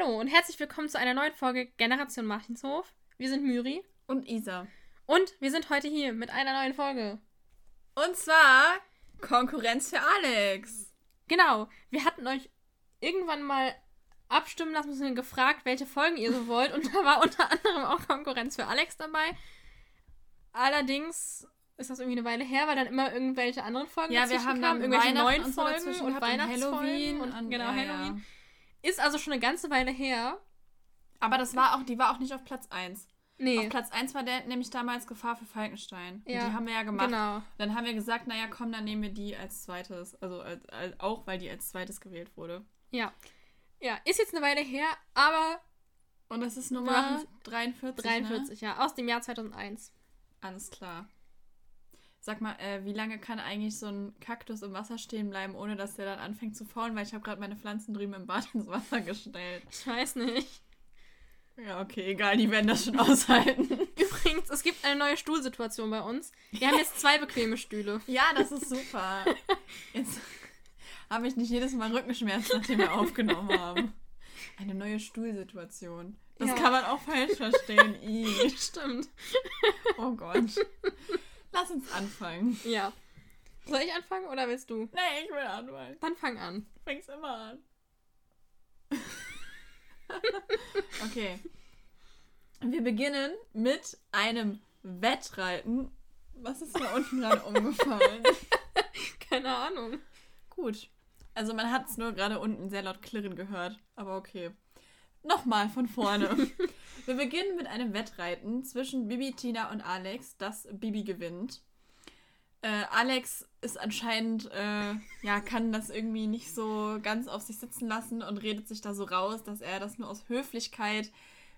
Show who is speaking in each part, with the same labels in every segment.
Speaker 1: Hallo und herzlich willkommen zu einer neuen Folge Generation Martinshof. Wir sind Myri
Speaker 2: Und Isa.
Speaker 1: und wir sind heute hier mit einer neuen Folge.
Speaker 2: Und zwar Konkurrenz für Alex.
Speaker 1: Genau, wir hatten euch irgendwann mal abstimmen lassen, müssen gefragt, welche Folgen ihr so wollt und da war unter anderem auch Konkurrenz für Alex dabei. Allerdings ist das irgendwie eine Weile her, weil dann immer irgendwelche anderen Folgen
Speaker 2: Ja, wir haben
Speaker 1: kamen,
Speaker 2: dann
Speaker 1: irgendwelche neuen
Speaker 2: und
Speaker 1: Folgen und
Speaker 2: und
Speaker 1: Weihnachtsfolgen
Speaker 2: Halloween
Speaker 1: und,
Speaker 2: und-
Speaker 1: genau
Speaker 2: ja,
Speaker 1: Halloween.
Speaker 2: ja.
Speaker 1: Ist also schon eine ganze Weile her.
Speaker 2: Aber das war auch, die war auch nicht auf Platz 1.
Speaker 1: Nee,
Speaker 2: Auf Platz 1 war der nämlich damals Gefahr für Falkenstein. Und
Speaker 1: Ja,
Speaker 2: die haben wir ja gemacht.
Speaker 1: genau.
Speaker 2: Dann haben wir gesagt, naja, komm, dann nehmen wir die als zweites. Also als, als, auch, weil die als zweites gewählt wurde.
Speaker 1: Ja. Ja, ist jetzt eine Weile her, aber
Speaker 2: Und das ist Nummer
Speaker 1: machen
Speaker 2: 43.
Speaker 1: 43,
Speaker 2: Ne?
Speaker 1: ja, aus dem Jahr 2001.
Speaker 2: Alles klar. Sag mal, äh, wie lange kann eigentlich so ein Kaktus im Wasser stehen bleiben, ohne dass der dann anfängt zu faulen? Weil ich habe gerade meine Pflanzen drüben im Bad ins Wasser gestellt.
Speaker 1: Ich weiß nicht.
Speaker 2: Ja, okay, egal, die werden das schon aushalten.
Speaker 1: Übrigens, es gibt eine neue Stuhlsituation bei uns. Wir haben jetzt zwei bequeme Stühle.
Speaker 2: Ja, das ist super. Jetzt habe ich nicht jedes Mal Rückenschmerzen, nachdem wir aufgenommen haben. Eine neue Stuhlsituation. Das
Speaker 1: Ja.
Speaker 2: kann man auch falsch verstehen. Ih.
Speaker 1: Stimmt.
Speaker 2: Oh Gott. Lass uns anfangen.
Speaker 1: Ja. Soll ich anfangen oder willst du?
Speaker 2: Nee, ich will anfangen.
Speaker 1: Dann fang an.
Speaker 2: Du fängst immer an. okay. Wir beginnen mit einem Wettreiten. Was ist da unten gerade umgefallen?
Speaker 1: Keine Ahnung.
Speaker 2: Gut. Also man hat es nur gerade unten sehr laut klirren gehört. Aber okay. Nochmal von vorne. Wir beginnen mit einem Wettreiten zwischen Bibi, Tina und Alex, das Bibi gewinnt. Äh, Alex ist anscheinend, äh, ja, kann das irgendwie nicht so ganz auf sich sitzen lassen und redet sich da so raus, dass er das nur aus Höflichkeit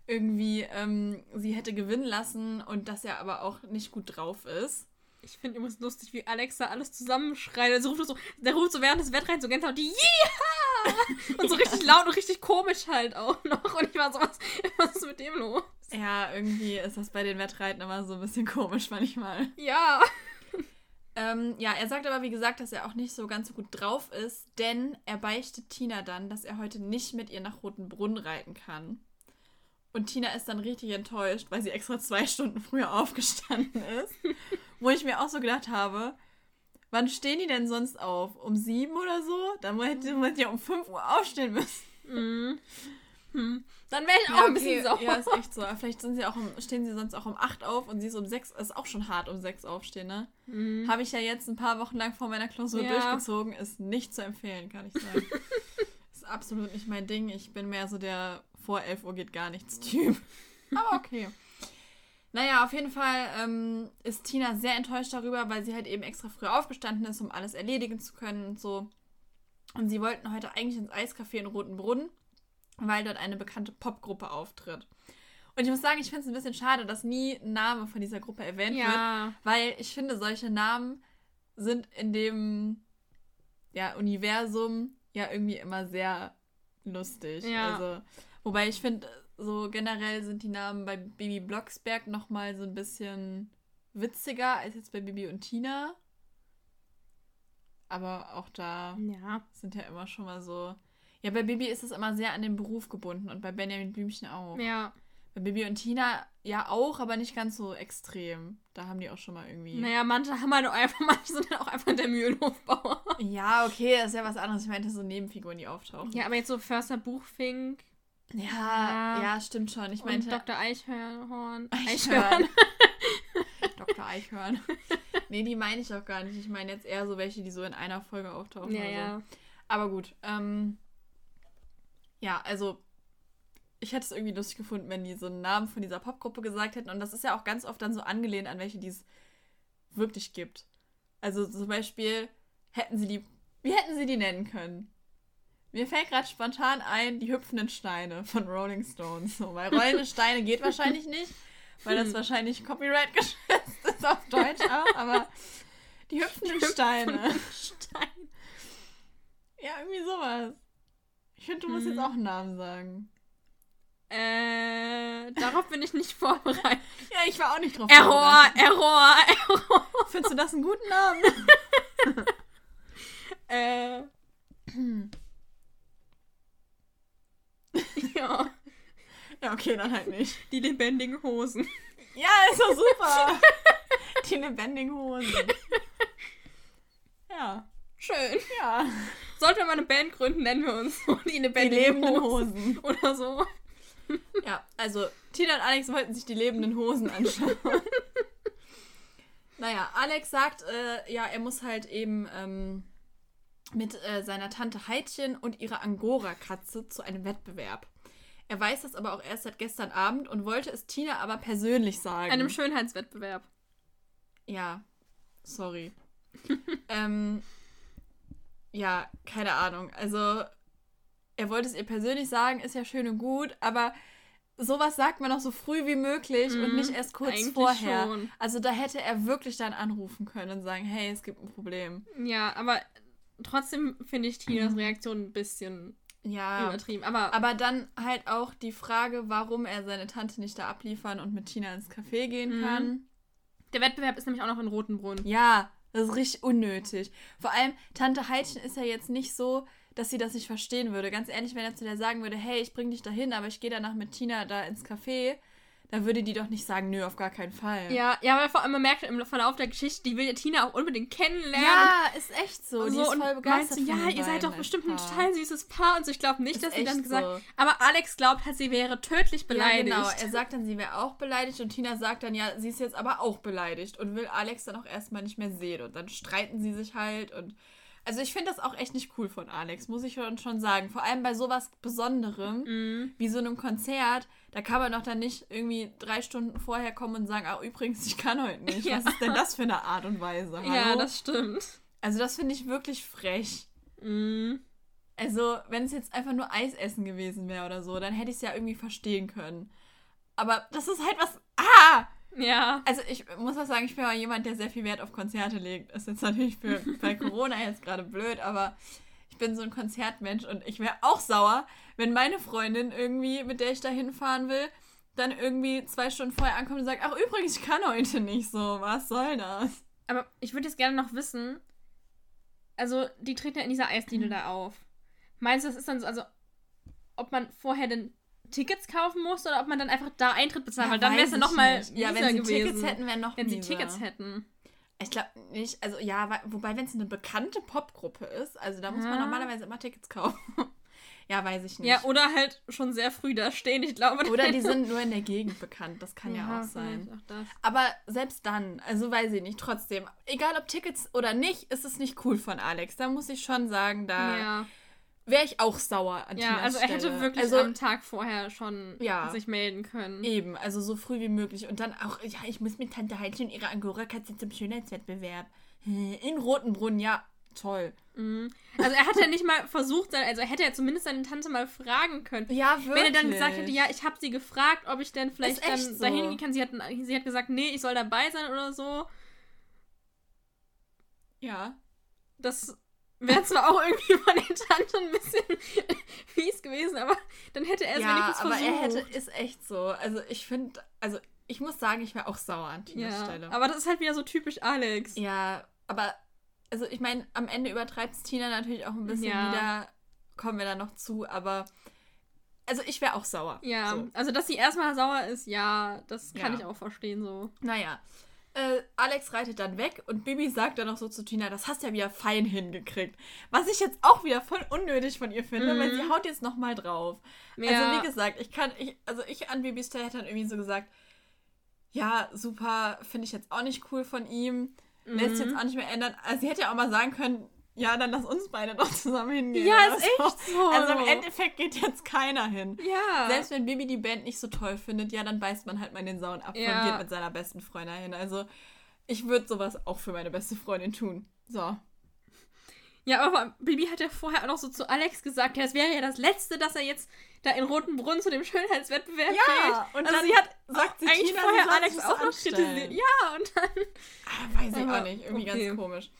Speaker 2: irgendwie ähm, sie hätte gewinnen lassen und dass er aber auch nicht gut drauf ist.
Speaker 1: Ich finde übrigens lustig, wie Alexa alles zusammenschreit. Also ruft so, der ruft so während des Wettreins so ganz laut, yeah! Und so richtig laut und richtig komisch halt auch noch. Und ich war so, was, was ist mit dem los?
Speaker 2: Ja, irgendwie ist das bei den Wettreiten immer so ein bisschen komisch manchmal.
Speaker 1: Ja.
Speaker 2: Ähm, ja, er sagt aber, wie gesagt, dass er auch nicht so ganz so gut drauf ist, denn er beichtet Tina dann, dass er heute nicht mit ihr nach Rotenbrunn reiten kann. Und Tina ist dann richtig enttäuscht, weil sie extra zwei Stunden früher aufgestanden ist. Wo ich mir auch so gedacht habe, wann stehen die denn sonst auf? Um sieben oder so? Dann hätte man ja um fünf Uhr aufstehen müssen.
Speaker 1: Mhm. Hm. Dann wäre ich auch ein bisschen sauer.
Speaker 2: Ja, ist echt so. Vielleicht sie auch um, stehen sie sonst auch um acht auf und sie ist um sechs. Ist auch schon hart um sechs aufstehen, ne?
Speaker 1: Mhm.
Speaker 2: Habe ich ja jetzt ein paar Wochen lang vor meiner Klausur
Speaker 1: Ja.
Speaker 2: durchgezogen. Ist nicht zu empfehlen, kann ich sagen. ist absolut nicht mein Ding. Ich bin mehr so der vor 11 Uhr geht gar nichts Typ. Aber okay. Naja, auf jeden Fall ähm, ist Tina sehr enttäuscht darüber, weil sie halt eben extra früh aufgestanden ist, um alles erledigen zu können und so. Und sie wollten heute eigentlich ins Eiscafé in Rotenbrunn, weil dort eine bekannte Popgruppe auftritt. Und ich muss sagen, ich finde es ein bisschen schade, dass nie ein Name von dieser Gruppe erwähnt wird.
Speaker 1: Ja.
Speaker 2: Weil ich finde, solche Namen sind in dem ja, Universum ja irgendwie immer sehr lustig.
Speaker 1: Ja.
Speaker 2: Also, wobei ich finde, so generell sind die Namen bei Bibi Blocksberg nochmal so ein bisschen witziger als jetzt bei Bibi und Tina. Aber auch da
Speaker 1: Ja.
Speaker 2: sind ja immer schon mal so. Ja, bei Bibi ist es immer sehr an den Beruf gebunden und bei Benjamin Blümchen auch.
Speaker 1: Ja.
Speaker 2: Bei Bibi und Tina ja auch, aber nicht ganz so extrem. Da haben die auch schon mal irgendwie.
Speaker 1: Naja, manche haben halt auch einfach, manche sind halt auch einfach der Mühlenhofbauer.
Speaker 2: Ja, okay, das ist ja was anderes. Ich meinte so Nebenfiguren, die auftauchen.
Speaker 1: Ja, aber jetzt so Förster Buchfink
Speaker 2: ja,
Speaker 1: Ja.
Speaker 2: ja, stimmt schon. Ich meinte
Speaker 1: Dr. Eichhörn.
Speaker 2: Eichhörn. Dr. Eichhörn. nee, die meine ich auch gar nicht. Ich meine jetzt eher so welche, die so in einer Folge auftauchen.
Speaker 1: Ja,
Speaker 2: so.
Speaker 1: ja.
Speaker 2: Aber gut. Ähm, ja, also ich hätte es irgendwie lustig gefunden, wenn die so einen Namen von dieser Popgruppe gesagt hätten. Und das ist ja auch ganz oft dann so angelehnt an welche, die es wirklich gibt. Also zum Beispiel hätten sie die. Wie hätten sie die nennen können? Mir fällt gerade spontan ein, die hüpfenden Steine von Rolling Stones. So, weil rollende Steine geht wahrscheinlich nicht, weil das wahrscheinlich Copyright geschützt ist auf Deutsch auch, aber die hüpfenden Steine.
Speaker 1: Stein.
Speaker 2: Ja, irgendwie sowas. Ich finde, du musst
Speaker 1: Mhm.
Speaker 2: jetzt auch einen Namen sagen.
Speaker 1: Äh, darauf bin ich nicht vorbereitet.
Speaker 2: Ja, ich war auch nicht drauf
Speaker 1: Error,
Speaker 2: vorbereitet.
Speaker 1: Error, Error.
Speaker 2: Findest du das einen guten Namen?
Speaker 1: Äh. ja.
Speaker 2: Ja, okay, dann halt nicht.
Speaker 1: Die lebendigen Hosen.
Speaker 2: Ja, ist doch super. Die lebendigen Hosen. Ja.
Speaker 1: Schön.
Speaker 2: Ja.
Speaker 1: Sollten wir mal eine Band gründen, nennen wir uns so die
Speaker 2: Die
Speaker 1: lebendigen
Speaker 2: lebenden
Speaker 1: Hosen.
Speaker 2: Hosen.
Speaker 1: Oder so.
Speaker 2: Ja, also Tina und Alex wollten sich die lebenden Hosen anschauen. naja, Alex sagt, äh, ja, er muss halt eben ähm, mit äh, seiner Tante Heidchen und ihrer Angora-Katze zu einem Wettbewerb. Er weiß das aber auch erst seit gestern Abend und wollte es Tina aber persönlich sagen.
Speaker 1: Einem Schönheitswettbewerb.
Speaker 2: Ja, sorry. ähm, ja, keine Ahnung. Also, er wollte es ihr persönlich sagen, ist ja schön und gut, aber sowas sagt man noch so früh wie möglich und
Speaker 1: Mhm,
Speaker 2: nicht erst kurz vorher.
Speaker 1: schon.
Speaker 2: Also, da hätte er wirklich dann anrufen können und sagen: Hey, es gibt ein Problem.
Speaker 1: Ja, aber trotzdem finde ich Tinas Reaktion ein bisschen
Speaker 2: Ja.
Speaker 1: übertrieben. Aber,
Speaker 2: Aber dann halt auch die Frage, warum er seine Tante nicht da abliefern und mit Tina ins Café gehen
Speaker 1: Mhm.
Speaker 2: kann.
Speaker 1: der Wettbewerb ist nämlich auch noch in Rotenbrunn.
Speaker 2: Ja, das ist richtig unnötig. Vor allem, Tante Heidchen ist ja jetzt nicht so, dass sie das nicht verstehen würde. Ganz ehrlich, wenn er zu der sagen würde, hey, ich bring dich dahin, aber ich gehe danach mit Tina da ins Café, dann würde die doch nicht sagen, nö, auf gar keinen Fall.
Speaker 1: Ja, ja, weil vor allem man merkt im Verlauf der Geschichte, die will ja Tina auch unbedingt kennenlernen.
Speaker 2: Ja, ist echt so.
Speaker 1: und
Speaker 2: Die
Speaker 1: so
Speaker 2: ist
Speaker 1: und
Speaker 2: voll
Speaker 1: meinst
Speaker 2: begeistert.
Speaker 1: du, ja, ihr seid doch bestimmt ein total süßes Paar und so. Ich glaube nicht,
Speaker 2: Ist
Speaker 1: dass sie dann gesagt
Speaker 2: so.
Speaker 1: Aber Alex glaubt halt, sie wäre tödlich beleidigt.
Speaker 2: Ja, genau. Er sagt dann, sie wäre auch beleidigt und Tina sagt dann, ja, sie ist jetzt aber auch beleidigt und will Alex dann auch erstmal nicht mehr sehen. Und dann streiten sie sich halt und. Also ich finde das auch echt nicht cool von Alex, muss ich schon, sagen. Vor allem bei sowas Besonderem,
Speaker 1: Mhm.
Speaker 2: wie so einem Konzert, da kann man doch dann nicht irgendwie drei Stunden vorher kommen und sagen, ah, übrigens, ich kann heute nicht.
Speaker 1: Ja.
Speaker 2: Was ist denn das für eine Art und Weise? Hallo?
Speaker 1: Ja, das stimmt.
Speaker 2: also das finde ich wirklich frech.
Speaker 1: Mhm.
Speaker 2: Also, wenn es jetzt einfach nur Eis essen gewesen wäre oder so, dann hätte ich es ja irgendwie verstehen können. Aber das ist halt was. Ah!
Speaker 1: Ja.
Speaker 2: Also, ich muss auch sagen, ich bin ja jemand, der sehr viel Wert auf Konzerte legt. Ist jetzt natürlich für, bei Corona jetzt gerade blöd, aber bin so ein Konzertmensch und ich wäre auch sauer, wenn meine Freundin irgendwie, mit der ich da hinfahren will, dann irgendwie zwei Stunden vorher ankommt und sagt: Ach, übrigens, ich kann heute nicht so. Was soll das?
Speaker 1: Aber ich würde jetzt gerne noch wissen, also die treten ja in dieser Eisdiele da auf. Meinst du, das ist dann so, also ob man vorher denn Tickets kaufen muss oder ob man dann einfach da Eintritt bezahlt? Weil dann wäre es ja nochmal.
Speaker 2: Ja, wenn sie
Speaker 1: gewesen.
Speaker 2: Tickets hätten, wäre noch
Speaker 1: wenn sie
Speaker 2: mieser.
Speaker 1: Tickets hätten.
Speaker 2: Ich glaube nicht, also ja, wobei, wenn es eine bekannte Popgruppe ist, also da muss man
Speaker 1: Ja.
Speaker 2: normalerweise immer Tickets kaufen. ja, weiß ich nicht.
Speaker 1: Ja, oder halt schon sehr früh da stehen. Ich glaube,
Speaker 2: oder die sind nur in der Gegend bekannt, das kann ja, auch
Speaker 1: vielleicht
Speaker 2: sein.
Speaker 1: Auch.
Speaker 2: Aber selbst dann, also weiß ich nicht, trotzdem, egal ob Tickets oder nicht, ist es nicht cool von Alex. Da muss ich schon sagen, da
Speaker 1: Ja,
Speaker 2: wäre ich auch sauer an
Speaker 1: ja also er hätte
Speaker 2: Stelle.
Speaker 1: wirklich
Speaker 2: also,
Speaker 1: am Tag vorher schon
Speaker 2: Ja.
Speaker 1: sich melden können.
Speaker 2: Eben, also so früh wie möglich. Und dann auch, ja, ich muss mit Tante Heidchen und ihrer Angora-Katze zum Schönheitswettbewerb. In Rotenbrunn, ja, toll.
Speaker 1: Mhm. Also er hat ja nicht mal versucht, also er hätte ja zumindest seine Tante mal fragen können.
Speaker 2: Ja, wirklich.
Speaker 1: Wenn er dann gesagt hätte, ja, ich habe sie gefragt, ob ich denn vielleicht dann
Speaker 2: so.
Speaker 1: dahin gehen kann. Sie hat, sie hat gesagt, nee, ich soll dabei sein oder so.
Speaker 2: Ja.
Speaker 1: Das wäre zwar auch irgendwie von der Tante ein bisschen fies gewesen, aber dann hätte er es
Speaker 2: ja,
Speaker 1: wenigstens
Speaker 2: aber
Speaker 1: versucht.
Speaker 2: er hätte, ist echt so. Also ich finde, also ich muss sagen, ich wäre auch sauer an Tinas
Speaker 1: ja,
Speaker 2: Stelle.
Speaker 1: aber das ist halt wieder so typisch Alex.
Speaker 2: ja, aber also ich meine, am Ende übertreibt es Tina natürlich auch ein bisschen
Speaker 1: Ja.
Speaker 2: wieder. Kommen wir da noch zu, aber also ich wäre auch sauer.
Speaker 1: Ja,
Speaker 2: So.
Speaker 1: also dass sie erstmal sauer ist, ja, das kann
Speaker 2: Ja.
Speaker 1: ich auch verstehen so.
Speaker 2: Naja. Äh, Alex reitet dann weg und Bibi sagt dann noch so zu Tina, das hast du ja wieder fein hingekriegt. Was ich jetzt auch wieder voll unnötig von ihr finde,
Speaker 1: Mhm.
Speaker 2: weil sie haut jetzt nochmal drauf.
Speaker 1: Ja.
Speaker 2: Also wie gesagt, ich kann, ich, also ich an Bibis Stelle hätte dann irgendwie so gesagt, ja, super, finde ich jetzt auch nicht cool von ihm. Lässt
Speaker 1: Mhm.
Speaker 2: jetzt auch nicht mehr ändern. Also sie hätte ja auch mal sagen können, ja, dann lass uns beide doch zusammen hingehen.
Speaker 1: Ja, ist echt so.
Speaker 2: Also im Endeffekt geht jetzt keiner hin.
Speaker 1: Ja.
Speaker 2: Selbst wenn Bibi die Band nicht so toll findet, ja, dann beißt man halt mal in den sauren Apfel
Speaker 1: Ja.
Speaker 2: und geht mit seiner besten Freundin hin. Also ich würde sowas auch für meine beste Freundin tun. So.
Speaker 1: Ja, aber Bibi hat ja vorher auch noch so zu Alex gesagt, ja, das wäre ja das Letzte, dass er jetzt da in Roten Brunnen zu dem Schönheitswettbewerb
Speaker 2: Ja,
Speaker 1: geht.
Speaker 2: und
Speaker 1: also
Speaker 2: dann
Speaker 1: sie hat
Speaker 2: sagt sie
Speaker 1: eigentlich
Speaker 2: Tina,
Speaker 1: vorher Alex auch
Speaker 2: so
Speaker 1: noch kritisiert. Ja, und dann.
Speaker 2: Ah, weiß ich auch nicht. Irgendwie
Speaker 1: okay.
Speaker 2: ganz komisch.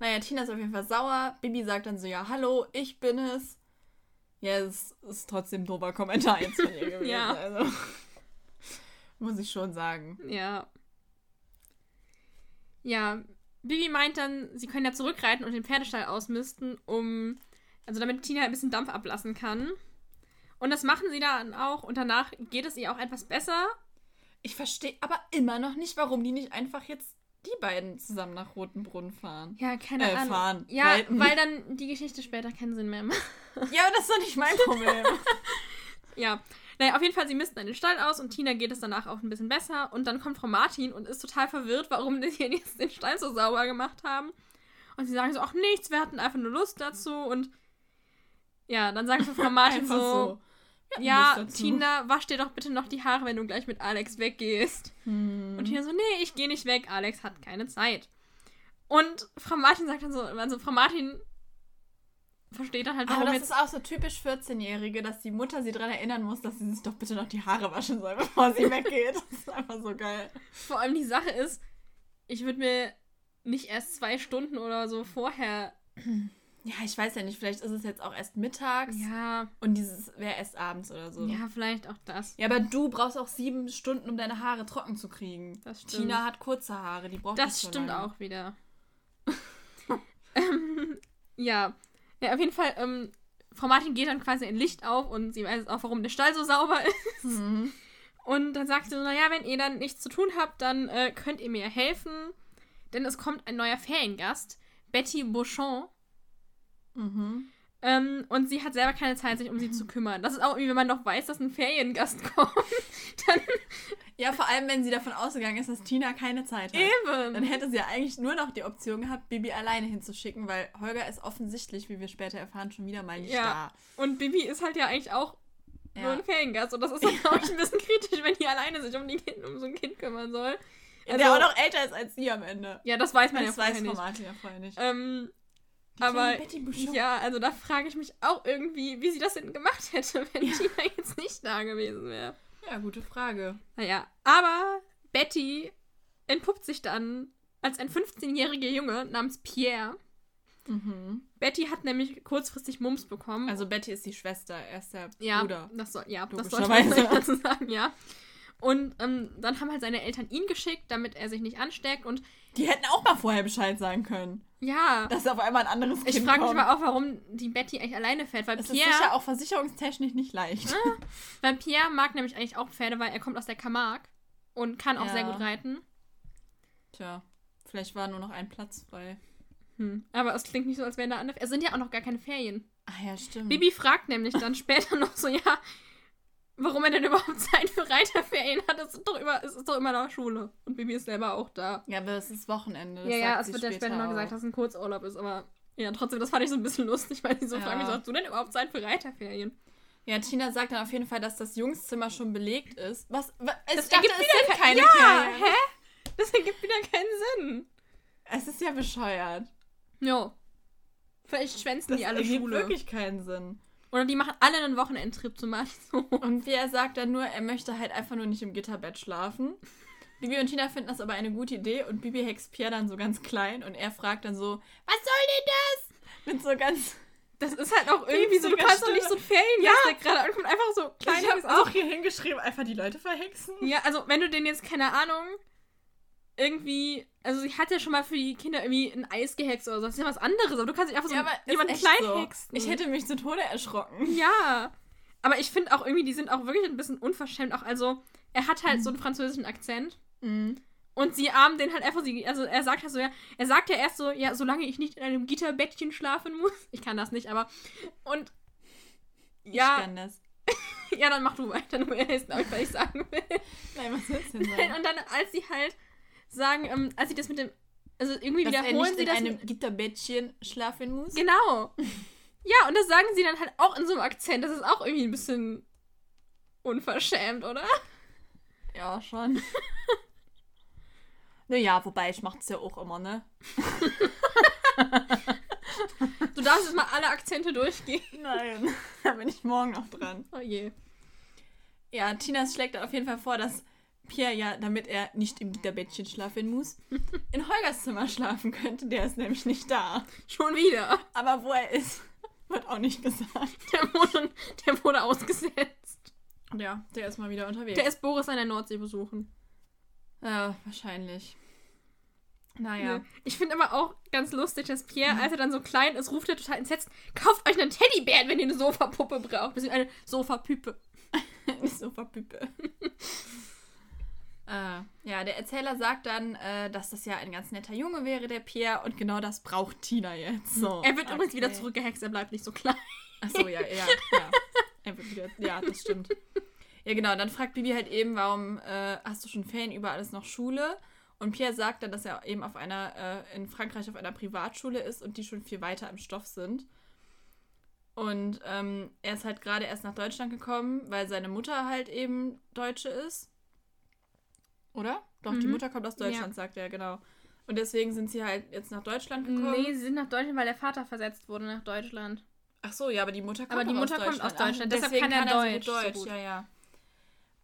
Speaker 2: Naja, Tina ist auf jeden Fall sauer. Bibi sagt dann so, ja, hallo, ich bin es. Ja, es ist trotzdem ein dober Kommentar jetzt von ihr gewesen.
Speaker 1: Ja.
Speaker 2: Also, muss ich schon sagen.
Speaker 1: Ja. Ja, Bibi meint dann, sie können ja zurückreiten und den Pferdestall ausmisten, um. Also damit Tina ein bisschen Dampf ablassen kann. Und das machen sie dann auch und danach geht es ihr auch etwas besser.
Speaker 2: Ich verstehe aber immer noch nicht, warum die nicht einfach jetzt die beiden zusammen nach Rotenbrunn fahren.
Speaker 1: Ja, keine
Speaker 2: Äh,
Speaker 1: Ahnung.
Speaker 2: fahren.
Speaker 1: Ja,
Speaker 2: Reiten.
Speaker 1: weil dann die Geschichte später keinen Sinn mehr macht.
Speaker 2: Ja, aber das ist doch nicht mein Problem.
Speaker 1: Ja. Naja, auf jeden Fall, sie missten den Stall aus und Tina geht es danach auch ein bisschen besser. Und dann kommt Frau Martin und ist total verwirrt, warum die hier jetzt den Stall so sauber gemacht haben. Und sie sagen so, ach nichts, wir hatten einfach nur Lust dazu. Und ja, dann sagt so Frau Martin
Speaker 2: Einfach
Speaker 1: so, Ja. Tina, wasch dir doch bitte noch die Haare, wenn du gleich mit Alex weggehst.
Speaker 2: Hm.
Speaker 1: Und Tina so, nee, ich gehe nicht weg, Alex hat keine Zeit. Und Frau Martin sagt dann so, also Frau Martin versteht dann halt,
Speaker 2: Aber
Speaker 1: warum
Speaker 2: das
Speaker 1: jetzt
Speaker 2: ist auch so typisch 14-Jährige, dass die Mutter sie daran erinnern muss, dass sie sich doch bitte noch die Haare waschen soll, bevor sie weggeht. Das ist einfach so geil.
Speaker 1: Vor allem die Sache ist, ich würde mir nicht erst zwei Stunden oder so vorher.
Speaker 2: Ja, ich weiß ja nicht, vielleicht ist es jetzt auch erst mittags
Speaker 1: Ja,
Speaker 2: und dieses wäre erst abends oder so.
Speaker 1: ja, vielleicht auch das.
Speaker 2: Ja, aber du brauchst auch sieben Stunden, um deine Haare trocken zu kriegen.
Speaker 1: Das stimmt.
Speaker 2: Tina hat kurze Haare, die braucht
Speaker 1: Das
Speaker 2: nicht so
Speaker 1: stimmt
Speaker 2: lange.
Speaker 1: auch wieder. ähm, ja. ja, auf jeden Fall, ähm, Frau Martin geht dann quasi ein Licht auf und sie weiß auch, warum der Stall so sauber ist.
Speaker 2: Mhm.
Speaker 1: Und dann sagt sie so, naja, wenn ihr dann nichts zu tun habt, dann äh, könnt ihr mir helfen. Denn es kommt ein neuer Feriengast, Betty Beauchamp.
Speaker 2: Mhm.
Speaker 1: Ähm, und sie hat selber keine Zeit, sich um sie zu kümmern. Das ist auch irgendwie, wenn man noch weiß, dass ein Feriengast kommt. Dann
Speaker 2: Ja, vor allem, wenn sie davon ausgegangen ist, dass Tina keine Zeit hat. Dann
Speaker 1: eben.
Speaker 2: hätte sie ja eigentlich nur noch die Option gehabt, Bibi alleine hinzuschicken, weil Holger ist offensichtlich, wie wir später erfahren, schon wieder mal nicht
Speaker 1: Ja. Und Bibi ist halt ja eigentlich auch
Speaker 2: da.
Speaker 1: nur ein Feriengast. Und das ist dann, glaube ich, ein bisschen kritisch, wenn die alleine sich um, die kind, um so ein Kind kümmern soll. Also,
Speaker 2: der auch noch älter ist als sie am Ende.
Speaker 1: ja, das weiß man
Speaker 2: Das
Speaker 1: ja
Speaker 2: weiß
Speaker 1: vorher
Speaker 2: Frau
Speaker 1: nicht.
Speaker 2: Martin ja vorher nicht.
Speaker 1: Ähm,
Speaker 2: Die
Speaker 1: aber ja, also da frage ich mich auch irgendwie, wie sie das denn gemacht hätte, wenn
Speaker 2: Ja.
Speaker 1: Tina jetzt nicht da gewesen wäre.
Speaker 2: ja, gute Frage.
Speaker 1: Naja, aber Betty entpuppt sich dann als ein 15-jähriger Junge namens Pierre.
Speaker 2: Mhm.
Speaker 1: Betty hat nämlich kurzfristig Mumps bekommen.
Speaker 2: Also Betty ist die Schwester, er ist der
Speaker 1: ja,
Speaker 2: Bruder.
Speaker 1: das soll, ja, das sollte man dazu sagen, ja. Und ähm, dann haben halt seine Eltern ihn geschickt, damit er sich nicht ansteckt. Und
Speaker 2: Die hätten auch mal vorher Bescheid sagen können,
Speaker 1: ja,
Speaker 2: dass auf einmal ein anderes Kind
Speaker 1: ich frage mich aber auch, warum die Betty eigentlich alleine fährt. Weil
Speaker 2: Das ist
Speaker 1: Pierre,
Speaker 2: sicher auch versicherungstechnisch nicht leicht.
Speaker 1: weil Pierre mag nämlich eigentlich auch Pferde, weil er kommt aus der Camargue und kann auch
Speaker 2: Ja.
Speaker 1: sehr gut reiten.
Speaker 2: Tja, vielleicht war nur noch ein Platz frei.
Speaker 1: Hm. Aber es klingt nicht so, als wären da andere. Es sind ja auch noch gar keine Ferien.
Speaker 2: Ach ja, stimmt.
Speaker 1: Bibi fragt nämlich dann später noch so, ja, warum er denn überhaupt Zeit für Reiterferien hat. Es ist doch, immer, es ist doch immer noch Schule. Und Bibi ist selber auch da.
Speaker 2: Ja, aber es ist Wochenende. das
Speaker 1: ja, ja, es wird ja später noch gesagt, dass es ein Kurzurlaub ist, aber ja, trotzdem, das fand ich so ein bisschen lustig, weil sie so
Speaker 2: Ja.
Speaker 1: fragen, wieso hast du denn überhaupt Zeit für Reiterferien?
Speaker 2: Ja, Tina sagt dann auf jeden Fall, dass das Jungszimmer schon belegt ist. Was? wa- Es
Speaker 1: Das
Speaker 2: dachte,
Speaker 1: ergibt wieder
Speaker 2: sind
Speaker 1: kein-
Speaker 2: keine
Speaker 1: ja,
Speaker 2: Ferien.
Speaker 1: hä? Das ergibt wieder keinen Sinn.
Speaker 2: Es ist ja bescheuert.
Speaker 1: Jo. Vielleicht schwänzen
Speaker 2: Das
Speaker 1: die alle
Speaker 2: ergibt
Speaker 1: Schule.
Speaker 2: wirklich keinen Sinn.
Speaker 1: Oder die machen alle einen Wochenendtrip zum. So.
Speaker 2: Und wie er sagt dann nur, er möchte halt einfach nur nicht im Gitterbett schlafen. Bibi und Tina finden das aber eine gute Idee und Bibi hext Pierre dann so ganz klein und er fragt dann so, was soll denn das? Mit so ganz...
Speaker 1: Das ist halt auch irgendwie so, du kannst doch nicht so ein Feriengast, der gerade ankommt, einfach so klein.
Speaker 2: ich habe auch hier hingeschrieben, einfach die Leute verhexen.
Speaker 1: Ja, also wenn du den jetzt, keine Ahnung, irgendwie, also sie hat ja schon mal für die Kinder irgendwie ein Eis gehext oder so, das ist ja was anderes, aber du kannst nicht einfach so
Speaker 2: Ja, aber
Speaker 1: jemanden klein
Speaker 2: so.
Speaker 1: hexen.
Speaker 2: Ich hätte mich zu Tode erschrocken.
Speaker 1: Ja, aber ich finde auch irgendwie, die sind auch wirklich ein bisschen unverschämt, auch also, er hat halt so einen französischen Akzent
Speaker 2: Mhm.
Speaker 1: und sie armen den halt einfach, sie, also er sagt halt so, ja, er sagt ja erst so, ja, solange ich nicht in einem Gitterbettchen schlafen muss, ich kann das nicht, aber, und,
Speaker 2: Ich
Speaker 1: ja,
Speaker 2: kann das.
Speaker 1: ja, dann mach du weiter, er glaube ich, was ich sagen will.
Speaker 2: Nein, was willst du denn sagen?
Speaker 1: Und dann, als sie halt sagen, ähm, als sie das mit dem, also irgendwie
Speaker 2: Dass er
Speaker 1: wiederholen
Speaker 2: nicht
Speaker 1: sie
Speaker 2: in
Speaker 1: das.
Speaker 2: einem Gitterbettchen schlafen muss?
Speaker 1: genau. Ja, und das sagen sie dann halt auch in so einem Akzent. Das ist auch irgendwie ein bisschen unverschämt, oder?
Speaker 2: Ja, schon. naja, wobei ich mach's ja auch immer, ne?
Speaker 1: Du darfst jetzt mal alle Akzente durchgehen.
Speaker 2: Nein, da bin ich morgen noch dran.
Speaker 1: Oh je.
Speaker 2: Ja, Tina schlägt auf jeden Fall vor, dass Pierre ja, damit er nicht im Gitterbettchen schlafen muss, in Holgers Zimmer schlafen könnte. Der ist nämlich nicht da.
Speaker 1: Schon wieder.
Speaker 2: Aber wo er ist, wird auch nicht gesagt.
Speaker 1: Der wurde, der wurde ausgesetzt.
Speaker 2: Ja, der ist mal wieder unterwegs.
Speaker 1: Der ist Boris an der Nordsee besuchen.
Speaker 2: ja, wahrscheinlich. Naja.
Speaker 1: Nö. Ich finde aber auch ganz lustig, dass Pierre, als er dann so klein ist, ruft er total entsetzt, kauft euch einen Teddybären, wenn ihr eine Sofapuppe braucht. Das ist eine Sofapüpe.
Speaker 2: Eine Sofapüpe. Äh, ja, der Erzähler sagt dann, äh, dass das ja ein ganz netter Junge wäre, der Pierre, und genau das braucht Tina jetzt. So,
Speaker 1: Er wird übrigens
Speaker 2: okay.
Speaker 1: wieder zurückgehext, er bleibt nicht so klein.
Speaker 2: Achso, ja, ja, ja. Er wird wieder, ja, das stimmt. Ja, genau, dann fragt Bibi halt eben, warum äh, hast du schon Ferien, überall ist noch Schule? Und Pierre sagt dann, dass er eben auf einer, äh, in Frankreich auf einer Privatschule ist und die schon viel weiter im Stoff sind. Und ähm, er ist halt gerade erst nach Deutschland gekommen, weil seine Mutter halt eben Deutsche ist. Oder? Doch, die
Speaker 1: Mhm.
Speaker 2: Mutter kommt aus Deutschland, sagt er, genau. Und deswegen sind sie halt jetzt nach Deutschland gekommen.
Speaker 1: Nee, sie sind nach Deutschland, weil der Vater versetzt wurde nach Deutschland.
Speaker 2: Ach so, ja, aber die Mutter kommt
Speaker 1: Aber die Mutter
Speaker 2: aus
Speaker 1: kommt aus
Speaker 2: Deutschland.
Speaker 1: Deutschland,
Speaker 2: Ach,
Speaker 1: deshalb
Speaker 2: deswegen
Speaker 1: kann er
Speaker 2: so
Speaker 1: Deutsch so
Speaker 2: Deutsch,
Speaker 1: gut.
Speaker 2: ja, ja.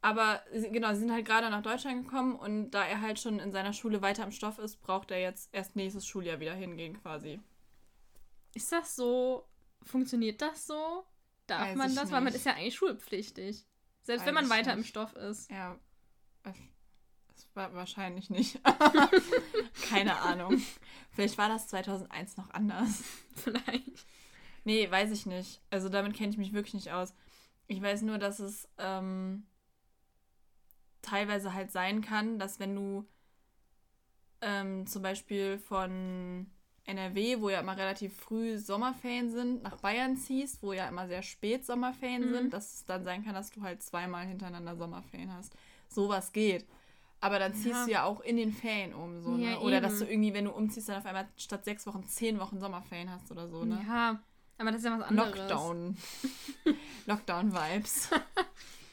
Speaker 2: Aber genau, sie sind halt gerade nach Deutschland gekommen und da er halt schon in seiner Schule weiter im Stoff ist, braucht er jetzt erst nächstes Schuljahr wieder hingehen quasi.
Speaker 1: Ist das so? Funktioniert das so? Darf
Speaker 2: Weiß
Speaker 1: man das? Weil man ist ja eigentlich schulpflichtig. Selbst
Speaker 2: Weiß
Speaker 1: wenn man weiter im
Speaker 2: nicht.
Speaker 1: Stoff ist.
Speaker 2: Ja, das war wahrscheinlich nicht. Keine Ahnung. Vielleicht war das 2001 noch anders.
Speaker 1: Vielleicht.
Speaker 2: Nee, weiß ich nicht. Also damit kenne ich mich wirklich nicht aus. Ich weiß nur, dass es ähm, teilweise halt sein kann, dass wenn du ähm, zum Beispiel von NRW, wo ja immer relativ früh Sommerferien sind, nach Bayern ziehst, wo ja immer sehr spät Sommerferien
Speaker 1: Mhm.
Speaker 2: sind, dass es dann sein kann, dass du halt zweimal hintereinander Sommerferien hast. Sowas geht. Aber dann ziehst
Speaker 1: Ja.
Speaker 2: du ja auch in den Ferien um, so, ne?
Speaker 1: Ja,
Speaker 2: Oder dass du irgendwie, wenn du umziehst, dann auf einmal statt sechs Wochen zehn Wochen Sommerferien hast oder so, ne?
Speaker 1: Ja, aber das ist ja was anderes.
Speaker 2: Lockdown. Lockdown-Vibes.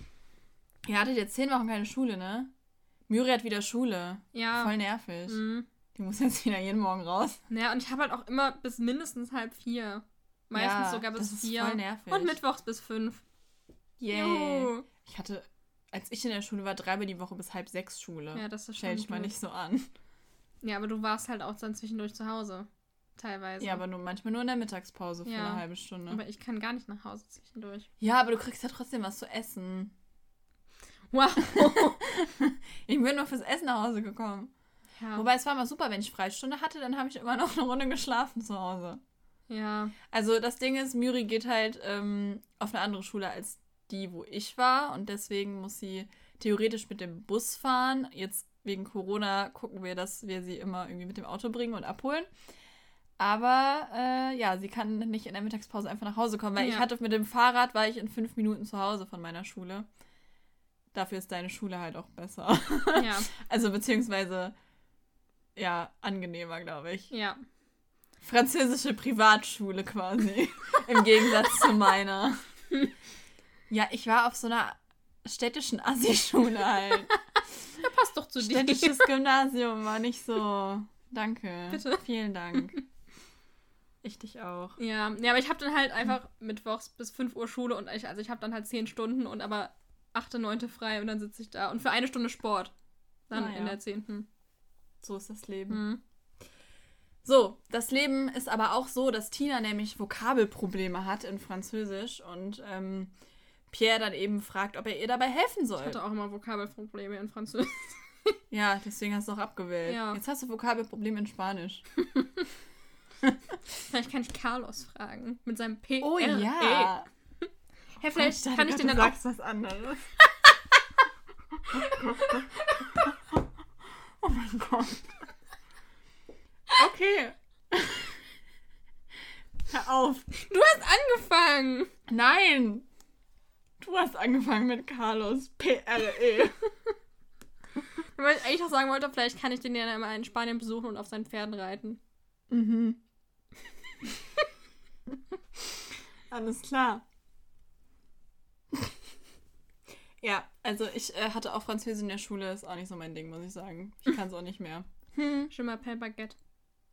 Speaker 2: Ihr hattet jetzt zehn Wochen keine Schule, ne? Miri hat wieder Schule.
Speaker 1: Ja.
Speaker 2: Voll nervig.
Speaker 1: Mhm.
Speaker 2: Die muss jetzt wieder jeden Morgen raus.
Speaker 1: Ja, und ich habe halt auch immer bis mindestens halb vier. Meistens
Speaker 2: Ja,
Speaker 1: sogar bis
Speaker 2: das ist
Speaker 1: vier.
Speaker 2: voll nervig.
Speaker 1: Und mittwochs bis fünf.
Speaker 2: Yay.
Speaker 1: Juhu.
Speaker 2: Ich hatte, als ich in der Schule war, dreimal die Woche bis halb sechs Schule.
Speaker 1: Ja, das ist
Speaker 2: Stell
Speaker 1: schon
Speaker 2: dich mal nicht so an.
Speaker 1: Ja, aber du warst halt auch dann zwischendurch zu Hause. Teilweise.
Speaker 2: Ja, aber nur manchmal nur in der Mittagspause für
Speaker 1: Ja.
Speaker 2: eine halbe Stunde.
Speaker 1: Aber ich kann gar nicht nach Hause zwischendurch.
Speaker 2: ja, aber du kriegst ja trotzdem was zu essen.
Speaker 1: Wow.
Speaker 2: Ich bin nur fürs Essen nach Hause gekommen.
Speaker 1: ja.
Speaker 2: Wobei es war mal super, wenn ich Freistunde hatte, dann habe ich immer noch eine Runde geschlafen zu Hause.
Speaker 1: ja.
Speaker 2: Also das Ding ist, Miri geht halt ähm, auf eine andere Schule als die, wo ich war. Und deswegen muss sie theoretisch mit dem Bus fahren. Jetzt wegen Corona gucken wir, dass wir sie immer irgendwie mit dem Auto bringen und abholen. Aber äh, ja, sie kann nicht in der Mittagspause einfach nach Hause kommen, weil ich
Speaker 1: Ja.
Speaker 2: hatte mit dem Fahrrad, war ich in fünf Minuten zu Hause von meiner Schule. Dafür ist deine Schule halt auch besser.
Speaker 1: Ja.
Speaker 2: Also beziehungsweise, ja, angenehmer, glaube ich.
Speaker 1: Ja.
Speaker 2: Französische Privatschule quasi. Im Gegensatz zu meiner. Ja, ich war auf so einer städtischen Assi-Schule halt.
Speaker 1: Ja, passt doch zu dir.
Speaker 2: Städtisches Gymnasium war nicht so. Danke.
Speaker 1: Bitte.
Speaker 2: Vielen Dank. Ich dich auch.
Speaker 1: Ja, ja, aber ich habe dann halt einfach mittwochs bis 5 Uhr Schule und ich, also ich habe dann halt 10 Stunden und aber 8., 9. frei und dann sitze ich da. Und für eine Stunde Sport. Dann
Speaker 2: Ah, ja.
Speaker 1: in der 10.
Speaker 2: So ist das Leben.
Speaker 1: Mhm.
Speaker 2: So, das Leben ist aber auch so, dass Tina nämlich Vokabelprobleme hat in Französisch und ähm, Pierre dann eben fragt, ob er ihr dabei helfen soll.
Speaker 1: Ich hatte auch immer Vokabelprobleme in Französisch.
Speaker 2: Ja, deswegen hast du auch abgewählt.
Speaker 1: Ja.
Speaker 2: Jetzt hast du Vokabelprobleme in Spanisch.
Speaker 1: Vielleicht kann ich Carlos fragen. Mit seinem P.
Speaker 2: Oh
Speaker 1: R E.
Speaker 2: ja.
Speaker 1: Hey, vielleicht
Speaker 2: dachte
Speaker 1: kann ich den
Speaker 2: du
Speaker 1: dann auch.
Speaker 2: sagst was anderes. oh mein Gott. Okay. Hör auf.
Speaker 1: Du hast angefangen!
Speaker 2: Nein. Du hast angefangen mit Carlos. P-R-E.
Speaker 1: Weil ich eigentlich auch sagen wollte, vielleicht kann ich den ja mal in Spanien besuchen und auf seinen Pferden reiten.
Speaker 2: Mhm. Alles klar. Ja, also ich äh, hatte auch Französisch in der Schule, ist auch nicht so mein Ding, muss ich sagen. Ich kann es auch nicht mehr. Hm.
Speaker 1: Je m'appelle Baguette.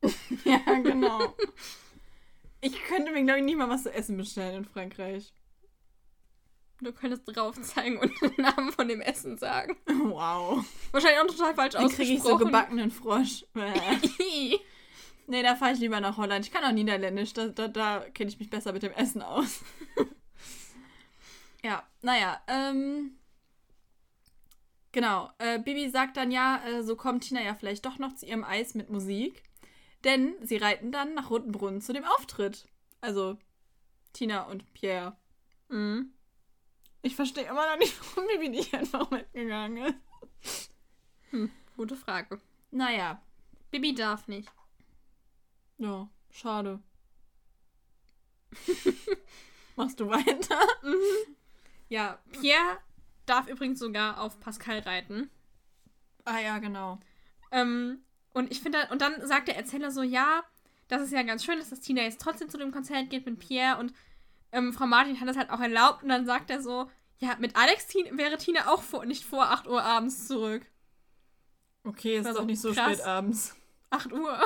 Speaker 2: Ja, genau. Ich könnte mir, glaube ich, nicht mal was zu essen bestellen in Frankreich.
Speaker 1: Du könntest drauf zeigen und den Namen von dem Essen sagen.
Speaker 2: Wow.
Speaker 1: Wahrscheinlich auch total falsch
Speaker 2: Dann kriege ich so
Speaker 1: ausgesprochen.
Speaker 2: gebackenen Frosch. Nee, da fahre ich lieber nach Holland. Ich kann auch Niederländisch. Da, da, da kenne ich mich besser mit dem Essen aus. ja, naja. Ähm, genau. Äh, Bibi sagt dann ja, äh, so kommt Tina ja vielleicht doch noch zu ihrem Eis mit Musik. Denn sie reiten dann nach Rotenbrunn zu dem Auftritt. Also Tina und Pierre.
Speaker 1: Mhm.
Speaker 2: Ich verstehe immer noch nicht, warum Bibi nicht einfach mitgegangen ist.
Speaker 1: Hm, gute Frage.
Speaker 2: Naja,
Speaker 1: Bibi darf nicht.
Speaker 2: ja, schade. Machst du weiter?
Speaker 1: Ja, Pierre darf übrigens sogar auf Pascal reiten.
Speaker 2: Ah ja, genau.
Speaker 1: Ähm, und ich finde, und dann sagt der Erzähler so, ja, das ist ja ganz schön, dass das Tina jetzt trotzdem zu dem Konzert geht mit Pierre und ähm, Frau Martin hat das halt auch erlaubt und dann sagt er so, ja, mit Alex wäre Tina auch vor, nicht vor 8 Uhr abends zurück.
Speaker 2: Okay, ist doch nicht so
Speaker 1: krass.
Speaker 2: spät abends.
Speaker 1: 8 Uhr?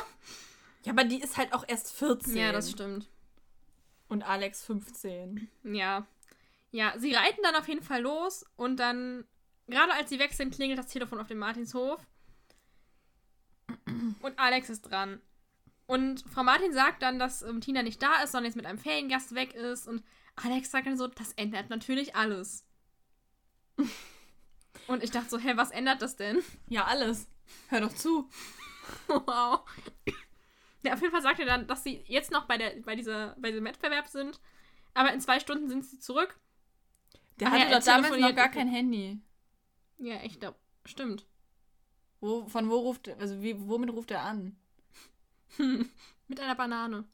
Speaker 2: Ja, aber die ist halt auch erst 14.
Speaker 1: Ja, das stimmt.
Speaker 2: Und Alex 15.
Speaker 1: Ja. Ja, sie reiten dann auf jeden Fall los und dann, gerade als sie weg sind, klingelt das Telefon auf dem Martinshof. Und Alex ist dran. Und Frau Martin sagt dann, dass ähm, Tina nicht da ist, sondern jetzt mit einem Feriengast weg ist. Und Alex sagt dann so, das ändert natürlich alles. Und ich dachte so, hä, was ändert das denn?
Speaker 2: Ja, alles. Hör doch zu.
Speaker 1: Wow. Ja, auf jeden Fall sagt er dann, dass sie jetzt noch bei, der, bei, dieser, bei diesem Wettbewerb sind. Aber in zwei Stunden sind sie zurück.
Speaker 2: Der
Speaker 1: Ach
Speaker 2: hatte
Speaker 1: ja,
Speaker 2: doch damals noch gar kein Handy.
Speaker 1: Ja, ich glaube, stimmt.
Speaker 2: Wo, von wo ruft also wie, womit ruft er an?
Speaker 1: Mit einer Banane.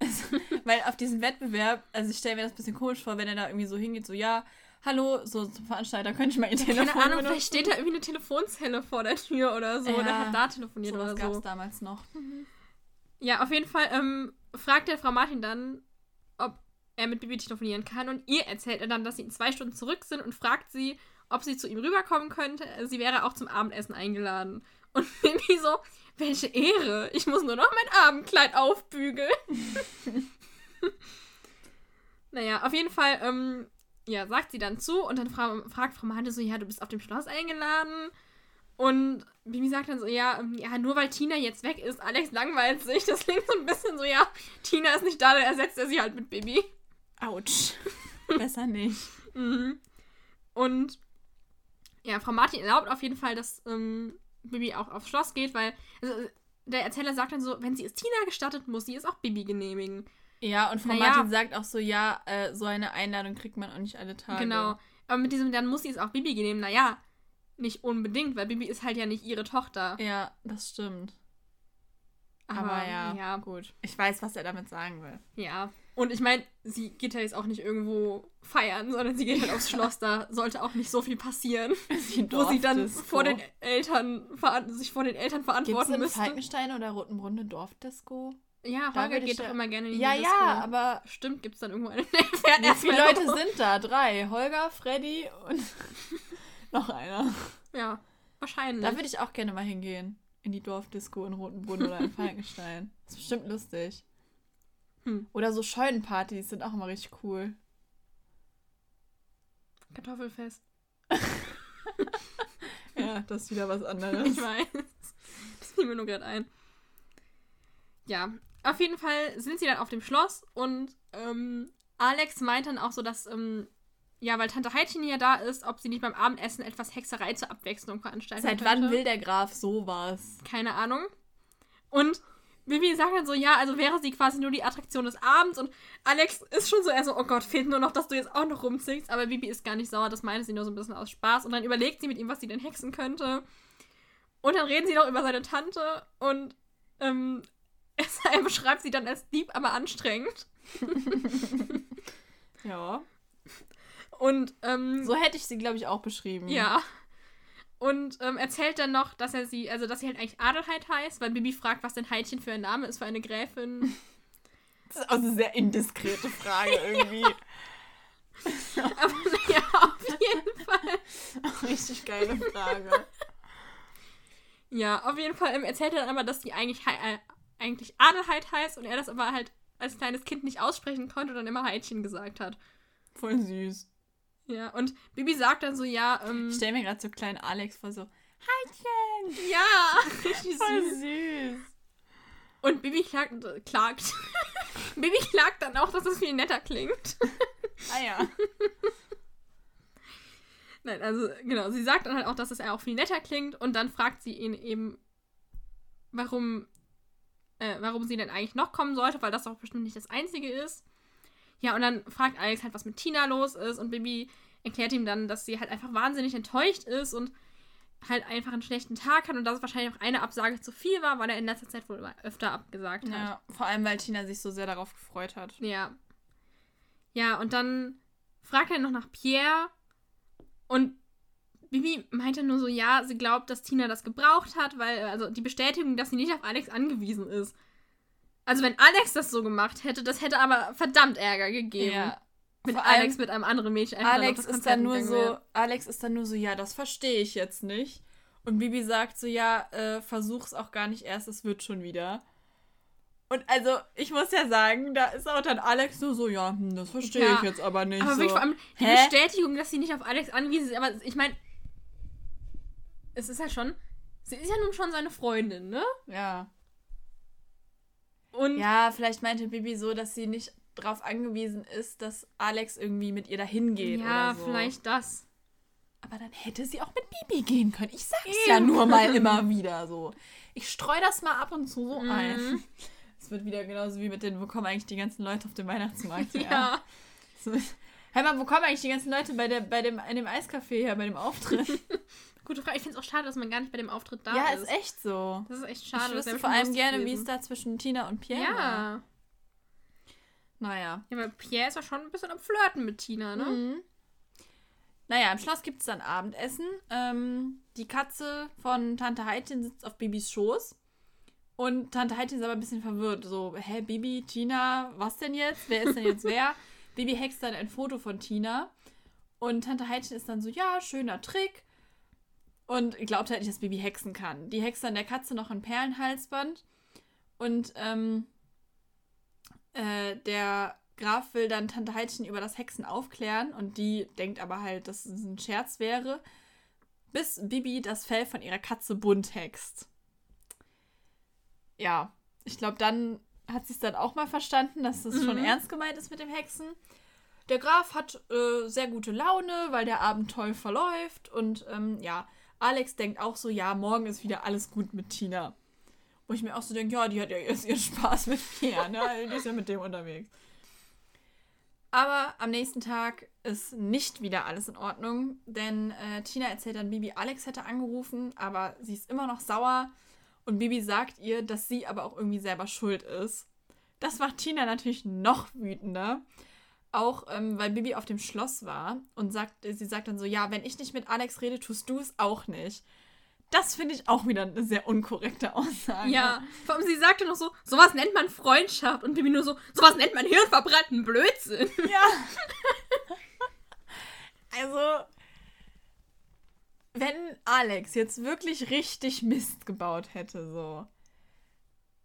Speaker 2: Weil auf diesem Wettbewerb, also ich stelle mir das ein bisschen komisch vor, wenn er da irgendwie so hingeht, so ja, hallo, so zum Veranstalter, könnte ich mal ihr Telefon
Speaker 1: Keine Ahnung, vielleicht steht da irgendwie eine Telefonzelle vor der Tür oder so.
Speaker 2: Ja,
Speaker 1: Oder hat da telefoniert oder
Speaker 2: gab
Speaker 1: so.
Speaker 2: es damals noch.
Speaker 1: Ja, auf jeden Fall ähm, fragt der Frau Martin dann, ob er mit Bibi telefonieren kann. Und ihr erzählt er dann, dass sie in zwei Stunden zurück sind und fragt sie, ob sie zu ihm rüberkommen könnte. Sie wäre auch zum Abendessen eingeladen. Und Bibi so, welche Ehre. Ich muss nur noch mein Abendkleid aufbügeln. naja, auf jeden Fall, ähm, ja, sagt sie dann zu und dann fra fragt Frau Martin so, ja, du bist auf dem Schloss eingeladen. Und Bibi sagt dann so, ja, ähm, ja, nur weil Tina jetzt weg ist, Alex langweilt sich. Das klingt so ein bisschen so, ja, Tina ist nicht da, dann ersetzt er sie halt mit Bibi.
Speaker 2: Autsch. Besser nicht.
Speaker 1: Mhm. Und ja, Frau Martin erlaubt auf jeden Fall, dass ähm, Bibi auch aufs Schloss geht, weil also, der Erzähler sagt dann so, wenn sie es Tina gestattet, muss sie es auch Bibi genehmigen.
Speaker 2: Ja, und Frau
Speaker 1: Naja.
Speaker 2: Martin sagt auch so, ja, äh, so eine Einladung kriegt man auch nicht alle Tage.
Speaker 1: Genau. Aber mit diesem, dann muss sie es auch Bibi genehmigen. Naja, nicht unbedingt, weil Bibi ist halt ja nicht ihre Tochter.
Speaker 2: Ja, das stimmt.
Speaker 1: Aber,
Speaker 2: Aber ja,
Speaker 1: ja,
Speaker 2: gut. Ich weiß, was er damit sagen will.
Speaker 1: Ja. Und ich meine, sie geht ja jetzt auch nicht irgendwo feiern, sondern sie geht halt aufs Schloss. Da sollte auch nicht so viel passieren, wo sie dann vor den Eltern sich vor den Eltern
Speaker 2: Gibt's
Speaker 1: verantworten
Speaker 2: in
Speaker 1: müsste.
Speaker 2: Falkenstein oder Rotenbrunn eine Dorfdisco?
Speaker 1: Ja, Holger geht doch immer gerne in die
Speaker 2: Ja,
Speaker 1: Disco.
Speaker 2: ja, aber
Speaker 1: Stimmt, gibt's dann irgendwo eine.
Speaker 2: Wie viele Leute sind da? Drei. Holger, Freddy und noch einer.
Speaker 1: Ja, wahrscheinlich.
Speaker 2: Da würde ich auch gerne mal hingehen. In die Dorfdisco in Rotenbrunn oder in Falkenstein. Das ist bestimmt lustig.
Speaker 1: Hm.
Speaker 2: Oder so Scheunenpartys sind auch immer richtig cool.
Speaker 1: Kartoffelfest.
Speaker 2: Ja, das ist wieder was anderes.
Speaker 1: Ich weiß. Das fiel mir nur gerade ein. Ja, auf jeden Fall sind sie dann auf dem Schloss und ähm, Alex meint dann auch so, dass, ähm, ja, weil Tante Heidchen ja da ist, ob sie nicht beim Abendessen etwas Hexerei zur Abwechslung veranstalten
Speaker 2: Seit
Speaker 1: könnte.
Speaker 2: wann will der Graf sowas?
Speaker 1: Keine Ahnung. Und Bibi sagt dann so, ja, also wäre sie quasi nur die Attraktion des Abends und Alex ist schon so eher so, oh Gott, fehlt nur noch, dass du jetzt auch noch rumziehst. Aber Bibi ist gar nicht sauer, das meinte sie nur so ein bisschen aus Spaß. Und dann überlegt sie mit ihm, was sie denn hexen könnte. Und dann reden sie noch über seine Tante und ähm, er beschreibt sie dann als lieb, aber anstrengend.
Speaker 2: Ja.
Speaker 1: Und ähm,
Speaker 2: So hätte ich sie, glaube ich, auch beschrieben.
Speaker 1: Ja. Und ähm, erzählt dann noch, dass er sie, also dass sie halt eigentlich Adelheid heißt, weil Bibi fragt, was denn Heidchen für ein Name ist für eine Gräfin.
Speaker 2: Das ist auch eine sehr indiskrete Frage irgendwie.
Speaker 1: Aber ja, auf jeden Fall.
Speaker 2: Richtig geile Frage.
Speaker 1: Ja, auf jeden Fall ähm, erzählt er dann aber, dass die eigentlich, äh, eigentlich Adelheid heißt und er das aber halt als kleines Kind nicht aussprechen konnte und dann immer Heidchen gesagt hat.
Speaker 2: Voll süß.
Speaker 1: Ja, und Bibi sagt dann so, ja, ähm,
Speaker 2: Ich stelle mir gerade so kleinen Alex vor, so, Heidchen!
Speaker 1: ja, richtig
Speaker 2: Voll
Speaker 1: süß.
Speaker 2: süß.
Speaker 1: Und Bibi klagt, äh, klagt. Bibi klagt dann auch, dass es viel netter klingt.
Speaker 2: Ah ja.
Speaker 1: Nein, also genau, sie sagt dann halt auch, dass es auch viel netter klingt und dann fragt sie ihn eben, warum, äh, warum sie denn eigentlich noch kommen sollte, weil das doch bestimmt nicht das Einzige ist. Ja, und dann fragt Alex halt, was mit Tina los ist und Bibi erklärt ihm dann, dass sie halt einfach wahnsinnig enttäuscht ist und halt einfach einen schlechten Tag hat und dass es wahrscheinlich auch eine Absage zu viel war, weil er in letzter Zeit wohl öfter abgesagt hat.
Speaker 2: Ja, vor allem, weil Tina sich so sehr darauf gefreut hat.
Speaker 1: Ja. Ja, und dann fragt er noch nach Pierre und Bibi meinte nur so, ja, sie glaubt, dass Tina das gebraucht hat, weil, also die Bestätigung, dass sie nicht auf Alex angewiesen ist. Also wenn Alex das so gemacht hätte, das hätte aber verdammt Ärger gegeben.
Speaker 2: Ja.
Speaker 1: Mit
Speaker 2: allem
Speaker 1: Alex mit einem anderen Mädchen.
Speaker 2: Alex ist
Speaker 1: Konzert
Speaker 2: dann nur so,
Speaker 1: wäre.
Speaker 2: Alex ist dann nur so, ja, das verstehe ich jetzt nicht. Und Bibi sagt so, ja, äh, versuch's auch gar nicht erst, es wird schon wieder. Und also, ich muss ja sagen, da ist auch dann Alex nur so, ja, hm, das verstehe
Speaker 1: Ja,
Speaker 2: ich jetzt aber nicht.
Speaker 1: Aber
Speaker 2: so.
Speaker 1: wirklich vor allem die
Speaker 2: Hä?
Speaker 1: Bestätigung, dass sie nicht auf Alex angewiesen ist. Aber ich meine, es ist ja schon, sie ist ja nun schon seine Freundin, ne?
Speaker 2: Ja.
Speaker 1: Und
Speaker 2: Ja, vielleicht meinte Bibi so, dass sie nicht darauf angewiesen ist, dass Alex irgendwie mit ihr dahin geht
Speaker 1: ja,
Speaker 2: so.
Speaker 1: vielleicht das.
Speaker 2: Aber dann hätte sie auch mit Bibi gehen können. Ich sag's
Speaker 1: Eben.
Speaker 2: ja nur mal immer wieder so. Ich streue das mal ab und zu so
Speaker 1: Mhm.
Speaker 2: ein. Es wird wieder genauso wie mit den, wo kommen eigentlich die ganzen Leute auf dem Weihnachtsmarkt her?
Speaker 1: Ja.
Speaker 2: So, Hör mal, wo kommen eigentlich die ganzen Leute bei, der, bei dem, in dem Eiscafé her, bei dem Auftritt?
Speaker 1: Gute Frage. Ich finde es auch schade, dass man gar nicht bei dem Auftritt da
Speaker 2: ja,
Speaker 1: ist.
Speaker 2: ist echt so.
Speaker 1: Das ist echt schade.
Speaker 2: ich wüsste vor allem gerne, wie es da zwischen Tina und Pierre war.
Speaker 1: Ja.
Speaker 2: Naja.
Speaker 1: Ja, aber Pierre ist ja schon ein bisschen am Flirten mit Tina, ne?
Speaker 2: Mhm. Naja, im Schloss gibt es dann Abendessen. Ähm, die Katze von Tante Heitin sitzt auf Bibis Schoß. Und Tante Heitin ist aber ein bisschen verwirrt. So, hä, Bibi, Tina, was denn jetzt? Wer ist denn jetzt wer? Bibi hext dann ein Foto von Tina. Und Tante Heitin ist dann so, ja, schöner Trick. Und glaubt halt nicht, dass Bibi hexen kann. Die hext dann der Katze noch ein Perlenhalsband. Und ähm, äh, der Graf will dann Tante Heidchen über das Hexen aufklären und die denkt aber halt, dass es ein Scherz wäre, bis Bibi das Fell von ihrer Katze bunt hext. Ja, ich glaube, dann hat sie es dann auch mal verstanden, dass es schon
Speaker 1: Mhm.
Speaker 2: ernst gemeint ist mit dem Hexen. Der Graf hat äh, sehr gute Laune, weil der Abend toll verläuft und ähm, ja, Alex denkt auch so, ja, morgen ist wieder alles gut mit Tina. Wo ich mir auch so denke, ja, die hat ja jetzt ihren Spaß mit Pierre, ne? Die ist ja mit dem unterwegs. Aber am nächsten Tag ist nicht wieder alles in Ordnung, denn äh, Tina erzählt dann Bibi, Alex hätte angerufen, aber sie ist immer noch sauer und Bibi sagt ihr, dass sie aber auch irgendwie selber schuld ist. Das macht Tina natürlich noch wütender. Auch ähm, weil Bibi auf dem Schloss war und sagt, sie sagt dann so, ja, wenn ich nicht mit Alex rede, tust du es auch nicht. Das finde ich auch wieder eine sehr unkorrekte Aussage.
Speaker 1: Ja, vor allem sie sagte noch so, sowas nennt man Freundschaft und Bibi nur so, sowas nennt man hirnverbrannten Blödsinn.
Speaker 2: Ja. also, wenn Alex jetzt wirklich richtig Mist gebaut hätte, so.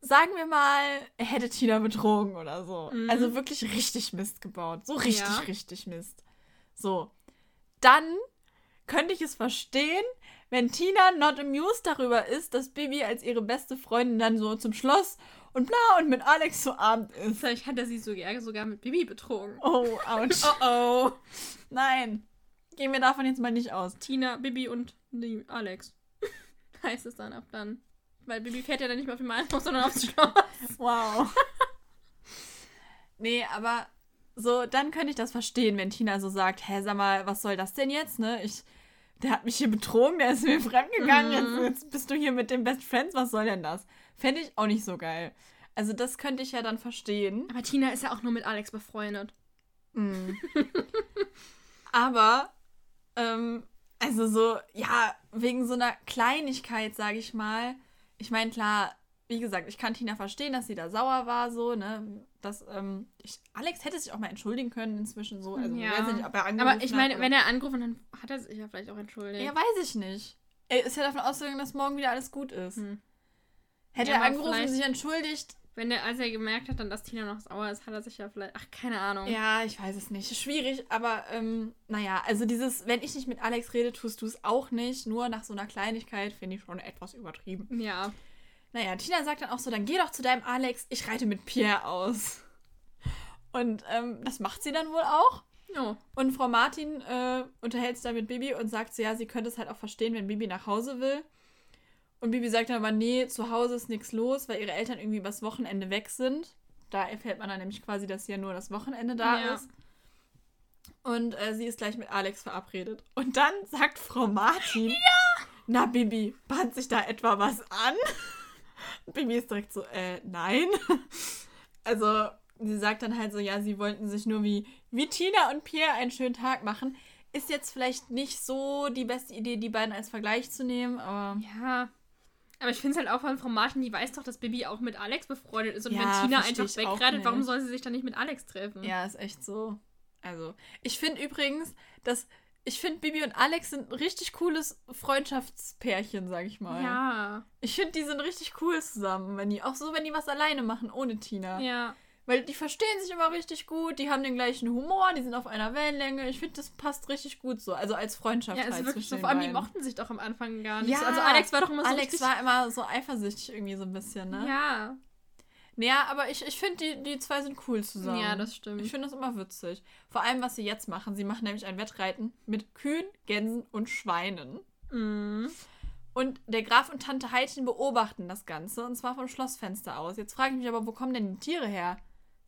Speaker 2: Sagen wir mal, er hätte Tina betrogen oder so.
Speaker 1: Mhm.
Speaker 2: Also wirklich richtig Mist gebaut. So richtig,
Speaker 1: Ja.
Speaker 2: richtig Mist. So. Dann könnte ich es verstehen, wenn Tina not amused darüber ist, dass Bibi als ihre beste Freundin dann so zum Schloss und bla und mit Alex zu Abend ist.
Speaker 1: Vielleicht hat er sie sogar, sogar mit Bibi betrogen.
Speaker 2: Oh, ouch.
Speaker 1: Oh oh.
Speaker 2: Nein. Gehen wir davon jetzt mal nicht aus.
Speaker 1: Tina, Bibi und Alex. heißt es dann ab dann. Weil Bibi fährt ja dann nicht mehr auf den Bahnhof, sondern aufs Schloss.
Speaker 2: Wow. nee, aber so, dann könnte ich das verstehen, wenn Tina so sagt, hä, sag mal, was soll das denn jetzt, ne? Ich, der hat mich hier betrogen, der ist mir fremdgegangen,
Speaker 1: Mhm.
Speaker 2: jetzt, jetzt bist du hier mit den Best Friends, was soll denn das? Fände ich auch nicht so geil. Also das könnte ich ja dann verstehen.
Speaker 1: Aber Tina ist ja auch nur mit Alex befreundet.
Speaker 2: Mm. Aber, ähm, also so, ja, wegen so einer Kleinigkeit, sage ich mal. Ich meine, klar, wie gesagt, ich kann Tina verstehen, dass sie da sauer war, so, ne? Das, ähm, ich, Alex hätte sich auch mal entschuldigen können inzwischen so. Also,
Speaker 1: Ja.
Speaker 2: nicht, ob er angerufen
Speaker 1: Aber ich meine, wenn er angerufen hat, dann hat er sich ja vielleicht auch entschuldigt.
Speaker 2: Ja, weiß ich nicht. Er ist ja davon ausgegangen, dass morgen wieder alles gut ist.
Speaker 1: Hm.
Speaker 2: Hätte
Speaker 1: Ja,
Speaker 2: er angerufen und sich entschuldigt,
Speaker 1: Wenn er, als er gemerkt hat, dann, dass Tina noch sauer ist, hat er sich ja vielleicht. Ach, keine Ahnung.
Speaker 2: Ja, ich weiß es nicht. Schwierig, aber ähm, naja, also dieses, wenn ich nicht mit Alex rede, tust du es auch nicht. Nur nach so einer Kleinigkeit finde ich schon etwas übertrieben.
Speaker 1: Ja.
Speaker 2: Naja, Tina sagt dann auch so, dann geh doch zu deinem Alex, ich reite mit Pierre aus. Und ähm, das macht sie dann wohl auch.
Speaker 1: Oh.
Speaker 2: Und Frau Martin äh, unterhält sich da mit Bibi und sagt so, ja, sie könnte es halt auch verstehen, wenn Bibi nach Hause will. Und Bibi sagt dann aber, nee, zu Hause ist nichts los, weil ihre Eltern irgendwie übers Wochenende weg sind. Da erfährt man dann nämlich quasi, dass sie ja nur das Wochenende da
Speaker 1: Ja.
Speaker 2: ist. Und äh, sie ist gleich mit Alex verabredet. Und dann sagt Frau Martin, ja. na Bibi, bahnt sich da etwa was an? Bibi ist direkt so, äh, nein. Also, sie sagt dann halt so, ja, sie wollten sich nur wie, wie Tina und Pierre einen schönen Tag machen. Ist jetzt vielleicht nicht so die beste Idee, die beiden als Vergleich zu nehmen, aber
Speaker 1: Ja. Aber ich finde es halt auch von Frau Martin, die weiß doch, dass Bibi auch mit Alex befreundet ist. Und
Speaker 2: Ja,
Speaker 1: wenn Tina einfach wegreitet, warum soll sie sich dann nicht mit Alex treffen?
Speaker 2: ja, ist echt so. Also, ich finde übrigens, dass ich finde, Bibi und Alex sind ein richtig cooles Freundschaftspärchen, sag ich mal.
Speaker 1: Ja.
Speaker 2: Ich finde, die sind richtig cool zusammen, wenn die auch so, wenn die was alleine machen, ohne Tina.
Speaker 1: Ja.
Speaker 2: Weil die verstehen sich immer richtig gut, die haben den gleichen Humor, die sind auf einer Wellenlänge. Ich finde, das passt richtig gut so. Also als Freundschaft
Speaker 1: Ja, es
Speaker 2: halt
Speaker 1: ist wirklich so. Vor allem, die mochten sich doch am Anfang gar nicht.
Speaker 2: Ja,
Speaker 1: so. Also Alex war doch immer so
Speaker 2: Alex war immer so eifersüchtig irgendwie so ein bisschen, ne?
Speaker 1: Ja.
Speaker 2: Ja, aber ich, ich finde, die, die zwei sind cool zusammen.
Speaker 1: Ja, das stimmt.
Speaker 2: Ich finde das immer witzig. Vor allem, was sie jetzt machen. Sie machen nämlich ein Wettreiten mit Kühen, Gänsen und Schweinen.
Speaker 1: Mhm.
Speaker 2: Und der Graf und Tante Heidchen beobachten das Ganze, und zwar vom Schlossfenster aus. Jetzt frage ich mich aber, wo kommen denn die Tiere her?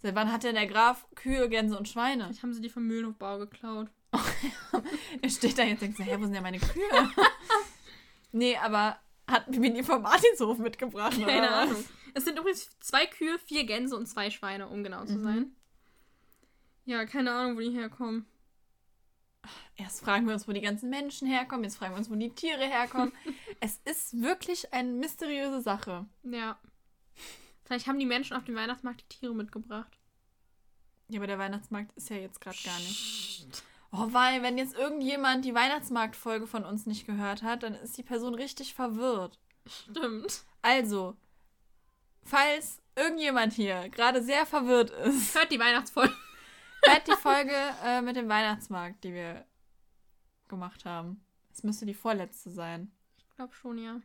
Speaker 2: Seit wann hat denn der Graf Kühe, Gänse und Schweine?
Speaker 1: Vielleicht haben sie die vom Mühlenhofbau geklaut.
Speaker 2: Er steht da jetzt und denkt so, hä, wo sind denn meine Kühe? nee, aber hat Bibi die vom Martinshof mitgebracht?
Speaker 1: Keine
Speaker 2: oder?
Speaker 1: Ahnung. Es sind übrigens zwei Kühe, vier Gänse und zwei Schweine, um genau zu
Speaker 2: Mhm.
Speaker 1: sein. Ja, keine Ahnung, wo die herkommen.
Speaker 2: Erst fragen wir uns, wo die ganzen Menschen herkommen, jetzt fragen wir uns, wo die Tiere herkommen. es ist wirklich eine mysteriöse Sache.
Speaker 1: Ja. Vielleicht haben die Menschen auf dem Weihnachtsmarkt die Tiere mitgebracht.
Speaker 2: Ja, aber der Weihnachtsmarkt ist ja jetzt gerade gar nicht. Oh, weil, wenn jetzt irgendjemand die Weihnachtsmarktfolge von uns nicht gehört hat, dann ist die Person richtig verwirrt.
Speaker 1: Stimmt.
Speaker 2: Also, falls irgendjemand hier gerade sehr verwirrt ist,
Speaker 1: Hört die Weihnachtsfolge.
Speaker 2: hört die Folge äh, mit dem Weihnachtsmarkt, die wir gemacht haben. Es müsste die vorletzte sein.
Speaker 1: Ich glaube schon, ja.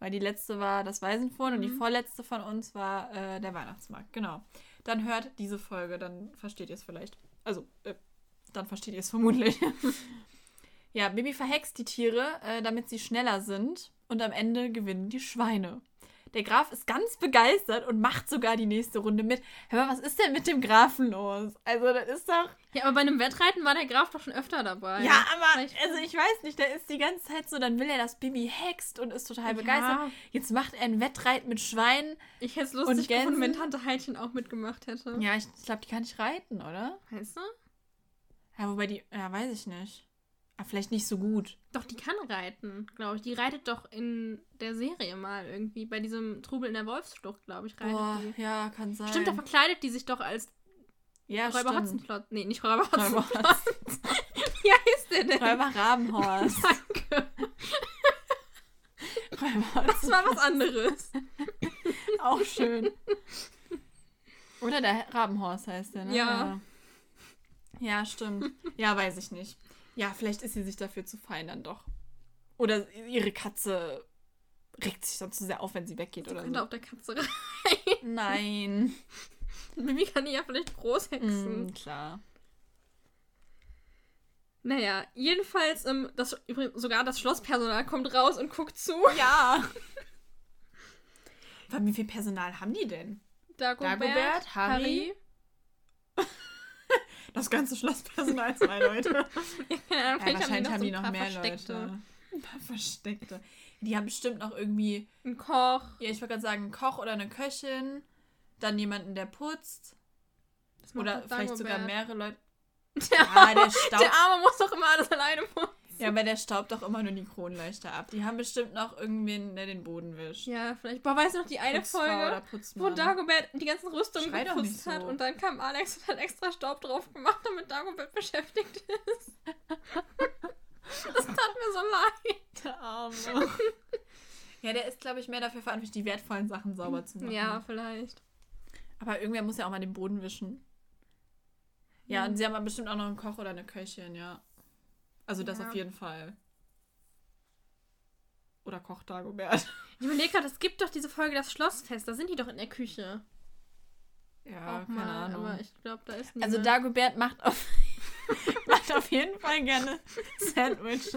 Speaker 2: Weil die letzte war das Waisenfurn und die
Speaker 1: Mhm.
Speaker 2: vorletzte von uns war äh, der Weihnachtsmarkt. Genau. Dann hört diese Folge, dann versteht ihr es vielleicht. Also, äh, dann versteht ihr es vermutlich. ja, Bibi verhext die Tiere, äh, damit sie schneller sind und am Ende gewinnen die Schweine. Der Graf ist ganz begeistert und macht sogar die nächste Runde mit. Hör mal, was ist denn mit dem Grafen los? Also, das ist doch.
Speaker 1: Ja, aber bei einem Wettreiten war der Graf doch schon öfter dabei.
Speaker 2: Ja, aber
Speaker 1: Vielleicht-
Speaker 2: also ich weiß nicht, der ist die ganze Zeit so, dann will er, dass Bibi hext und ist total begeistert.
Speaker 1: Ja,
Speaker 2: Jetzt macht er ein Wettreiten mit Schweinen.
Speaker 1: ich hätte es
Speaker 2: Und
Speaker 1: lustig gefunden, wenn? Tante Heidchen auch mitgemacht hätte.
Speaker 2: Ja, ich glaube, die kann nicht reiten, oder?
Speaker 1: Weißt du?
Speaker 2: Ja, wobei die, ja, weiß ich nicht. Aber vielleicht nicht so gut.
Speaker 1: Doch, die kann reiten, glaube ich. Die reitet doch in der Serie mal irgendwie. Bei diesem Trubel in der Wolfsschlucht, glaube ich, reitet
Speaker 2: Boah,
Speaker 1: die.
Speaker 2: ja, kann sein.
Speaker 1: Stimmt, da verkleidet die sich doch als
Speaker 2: ja,
Speaker 1: Räuber
Speaker 2: stimmt.
Speaker 1: Hotzenplotz. Nee, nicht Räuber
Speaker 2: Räuber
Speaker 1: Hotzenplotz. Wie heißt der denn?
Speaker 2: Räuber Rabenhorst.
Speaker 1: Danke.
Speaker 2: Räuber
Speaker 1: Das war was anderes.
Speaker 2: Auch schön. Oder der Rabenhorst heißt der, ne?
Speaker 1: Ja.
Speaker 2: Ja, stimmt. Ja, weiß ich nicht. Ja, vielleicht ist sie sich dafür zu fein dann doch. Oder ihre Katze regt sich dann zu sehr auf, wenn sie weggeht
Speaker 1: Sie
Speaker 2: oder
Speaker 1: könnte
Speaker 2: so.
Speaker 1: auf der Katze rein.
Speaker 2: Nein.
Speaker 1: Mimi kann die ja vielleicht groß hexen.
Speaker 2: Mm, klar.
Speaker 1: Naja, jedenfalls, ähm, das, übrigens, sogar das Schlosspersonal kommt raus und guckt zu.
Speaker 2: Ja. Wie viel Personal haben die denn?
Speaker 1: Dagobert,
Speaker 2: Dagobert, Harry. Das ganze Schlosspersonal, zwei Leute.
Speaker 1: Ja,
Speaker 2: Ja, wahrscheinlich haben die
Speaker 1: ein
Speaker 2: noch
Speaker 1: paar
Speaker 2: mehr
Speaker 1: Versteckte.
Speaker 2: Leute. Ein paar Versteckte. Die haben bestimmt noch irgendwie,
Speaker 1: Ein Koch.
Speaker 2: ja, ich wollte gerade sagen, einen Koch oder eine Köchin. Dann jemanden, der putzt. Oder
Speaker 1: doch
Speaker 2: vielleicht sogar
Speaker 1: Dagobert.
Speaker 2: mehrere Leute.
Speaker 1: Der,
Speaker 2: Ah, der
Speaker 1: der
Speaker 2: Staub.
Speaker 1: Arme muss doch immer alles alleine putzen.
Speaker 2: Ja, aber der staubt doch immer nur die Kronleuchter ab. Die haben bestimmt noch irgendwen, der den Boden wischt.
Speaker 1: Ja, vielleicht. Boah, weißt du noch die eine
Speaker 2: Putzfrau
Speaker 1: Folge, wo. Dagobert die ganzen Rüstungen
Speaker 2: Schrei
Speaker 1: geputzt
Speaker 2: so.
Speaker 1: hat und dann kam Alex und hat extra Staub drauf gemacht, damit Dagobert beschäftigt ist. das tat mir so leid.
Speaker 2: Der Arme. ja, der ist, glaube ich, mehr dafür verantwortlich, die wertvollen Sachen sauber zu machen.
Speaker 1: Ja, vielleicht.
Speaker 2: Aber irgendwer muss ja auch mal den Boden wischen. Ja, und sie haben aber bestimmt auch noch einen Koch oder eine Köchin, ja. Also das
Speaker 1: Ja.
Speaker 2: auf jeden Fall. Oder Koch Dagobert.
Speaker 1: Ich überlege gerade, es gibt doch diese Folge Das Schlossfest, da sind die doch in der Küche.
Speaker 2: Ja,
Speaker 1: auch
Speaker 2: keine
Speaker 1: mal,
Speaker 2: Ahnung.
Speaker 1: aber ich glaube, da ist
Speaker 2: also
Speaker 1: niemand.
Speaker 2: Dagobert macht auf, macht auf jeden Fall gerne Sandwiches.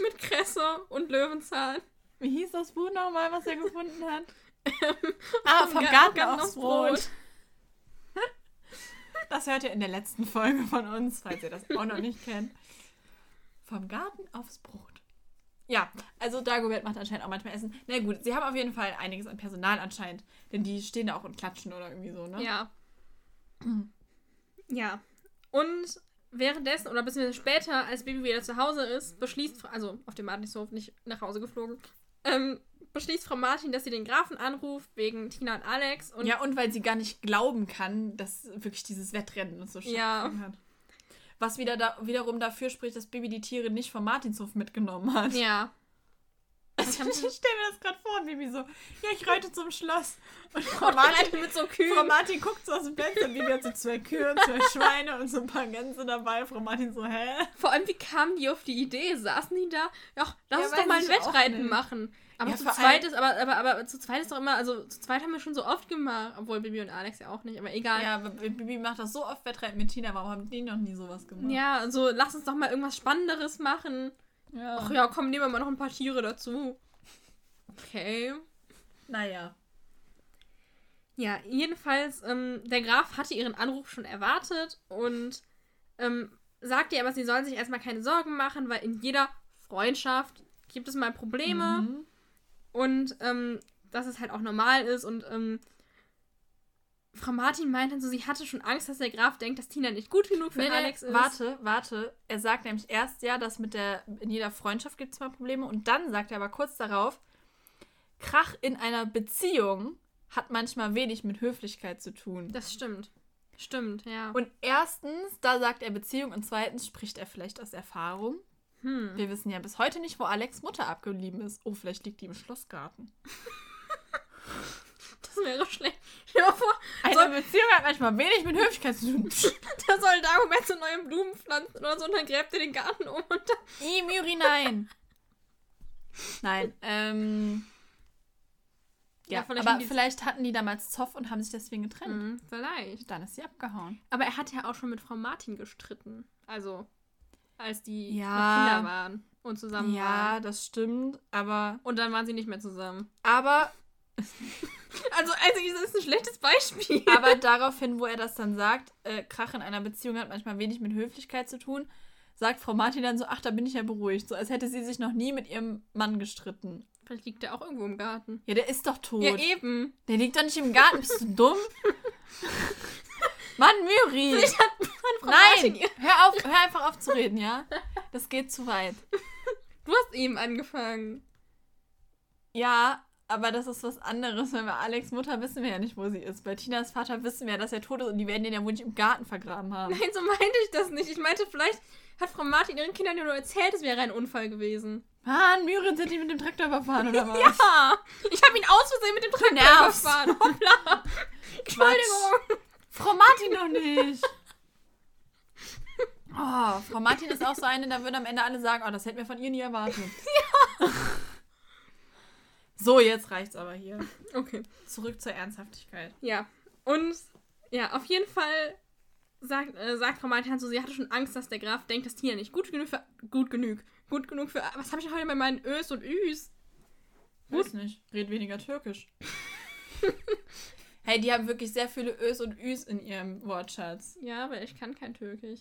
Speaker 1: Mit Kresse und Löwenzahn.
Speaker 2: Wie hieß das Buch nochmal, was er gefunden hat? ah, vom Garten, Garten aufs Brot. Brot. Das hört ihr in der letzten Folge von uns, falls ihr das auch noch nicht kennt. Vom Garten aufs Brot. Ja, also Dagobert macht anscheinend auch manchmal Essen. Na gut, sie haben auf jeden Fall einiges an Personal anscheinend. Denn die stehen da auch und klatschen oder irgendwie so, ne?
Speaker 1: Ja. ja. Und währenddessen, oder beziehungsweise später, als Baby wieder zu Hause ist, beschließt, also auf dem Martinshof nicht nach Hause geflogen, ähm, beschließt Frau Martin, dass sie den Grafen anruft wegen Tina und Alex.
Speaker 2: Und ja, und weil sie gar nicht glauben kann, dass wirklich dieses Wettrennen so stattgefunden ja. hat. Was wieder da, wiederum dafür spricht, dass Baby die Tiere nicht vom Martinshof mitgenommen hat. Ja. Also ich, stelle mir das gerade vor, Baby so, ja, ich reite zum Schloss. Und Frau Martin, mit so Kühen. Frau Martin guckt so aus dem Fenster und Baby hat so zwei Kühe und zwei Schweine und so ein paar Gänse dabei. Frau Martin so, hä?
Speaker 1: Vor allem, wie kamen die auf die Idee? Saßen die da? Ja, lass ja, uns doch mal ein Wettreiten machen. Aber ja, zu zweit ist, aber, aber, aber zu zweit ist doch immer, also zu zweit haben wir schon so oft gemacht, obwohl Bibi und Alex ja auch nicht, aber egal.
Speaker 2: Ja, aber Bibi macht das so oft Wettreiten mit Tina, warum haben die noch nie sowas gemacht?
Speaker 1: Ja, also lass uns doch mal irgendwas Spannenderes machen. Ja. Ach ja, komm, nehmen wir mal noch ein paar Tiere dazu. Okay.
Speaker 2: Naja.
Speaker 1: Ja, jedenfalls, ähm, der Graf hatte ihren Anruf schon erwartet und ähm, sagte ihr aber, sie sollen sich erstmal keine Sorgen machen, weil in jeder Freundschaft gibt es mal Probleme. Mhm. Und ähm, dass es halt auch normal ist. Und ähm, Frau Martin meint dann so, sie hatte schon Angst, dass der Graf denkt, dass Tina nicht gut genug für nee, Alex ist.
Speaker 2: Warte, warte. Er sagt nämlich erst ja, dass mit der, in jeder Freundschaft gibt es mal Probleme. Und dann sagt er aber kurz darauf, Krach in einer Beziehung hat manchmal wenig mit Höflichkeit zu tun.
Speaker 1: Das stimmt. Stimmt, ja.
Speaker 2: Und erstens, da sagt er Beziehung und zweitens spricht er vielleicht aus Erfahrung. Hm. Wir wissen ja bis heute nicht, wo Alex Mutter abgeblieben ist. Oh, vielleicht liegt die im Schlossgarten.
Speaker 1: das wäre schlecht. Dir vor,
Speaker 2: eine soll, Beziehung hat manchmal wenig mit Höflichkeit zu tun.
Speaker 1: da soll Dagobert zu neuen Blumen pflanzen oder so und dann gräbt er den Garten um und dann.
Speaker 2: I, Müri, nein. nein, ähm. Ja, ja vielleicht aber vielleicht hatten die damals Zoff und haben sich deswegen getrennt. Mhm,
Speaker 1: vielleicht.
Speaker 2: Dann ist sie abgehauen.
Speaker 1: Aber er hat ja auch schon mit Frau Martin gestritten. Also als die ja, Kinder waren und zusammen
Speaker 2: ja, waren. Ja, das stimmt, aber.
Speaker 1: Und dann waren sie nicht mehr zusammen.
Speaker 2: Aber.
Speaker 1: also, also, das ist ein schlechtes Beispiel.
Speaker 2: Aber daraufhin, wo er das dann sagt, äh, Krach in einer Beziehung hat manchmal wenig mit Höflichkeit zu tun, sagt Frau Martin dann so: Ach, da bin ich ja beruhigt. So, als hätte sie sich noch nie mit ihrem Mann gestritten.
Speaker 1: Vielleicht liegt der auch irgendwo im Garten.
Speaker 2: Ja, der ist doch tot.
Speaker 1: Ja, eben.
Speaker 2: Der liegt doch nicht im Garten. Bist du dumm? Mann, Müri! Nein! Hör, auf, hör einfach auf zu reden, ja? Das geht zu weit.
Speaker 1: Du hast eben angefangen.
Speaker 2: Ja, aber das ist was anderes, weil bei Alex Mutter wissen wir ja nicht, wo sie ist. Bei Tinas Vater wissen wir ja, dass er tot ist und die werden den ja wohl nicht im Garten vergraben haben.
Speaker 1: Nein, so meinte ich das nicht. Ich meinte, vielleicht hat Frau Martin ihren Kindern nur erzählt, es wäre ein Unfall gewesen.
Speaker 2: Mann, Mürin sind die mit dem Traktor überfahren, oder was?
Speaker 1: ja! Ich habe ihn aus Versehen mit dem Traktor überfahren. Hoppla!
Speaker 2: Entschuldigung! Frau Martin doch nicht! Oh, Frau Martin ist auch so eine, da würden am Ende alle sagen, oh, das hätten wir von ihr nie erwartet. Ja. So, jetzt reicht's aber hier.
Speaker 1: Okay.
Speaker 2: Zurück zur Ernsthaftigkeit.
Speaker 1: Ja. Und ja, auf jeden Fall sagt, äh, sagt Frau Martin so, sie hatte schon Angst, dass der Graf denkt, dass Tina nicht gut genug für. Gut genug. Gut genug für. Was habe ich heute bei meinen Ös und Üs?
Speaker 2: Weiß nicht. Red weniger Türkisch. hey, die haben wirklich sehr viele Ös und Üs in ihrem Wortschatz.
Speaker 1: Ja, aber ich kann kein Türkisch.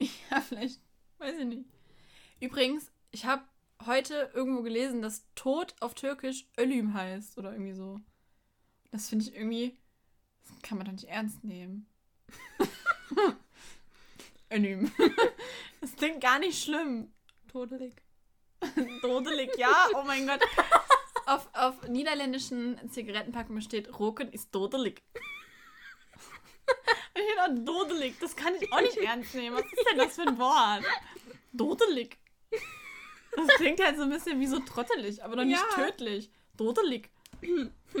Speaker 2: Ja, vielleicht. Weiß ich nicht. Übrigens, ich habe heute irgendwo gelesen, dass Tod auf Türkisch Ölüm heißt oder irgendwie so. Das finde ich irgendwie. Das kann man doch nicht ernst nehmen. Ölüm. Das klingt gar nicht schlimm.
Speaker 1: Todelig.
Speaker 2: Todelig, ja. Oh mein Gott. Auf, auf niederländischen Zigarettenpackungen steht, Roken ist todelig. Ich bin auch dodelig. Das kann ich auch nicht ernst nehmen. Was ist denn das für ein Wort? Dodelig. Das klingt halt so ein bisschen wie so trottelig, aber noch nicht ja. tödlich. Dodelig.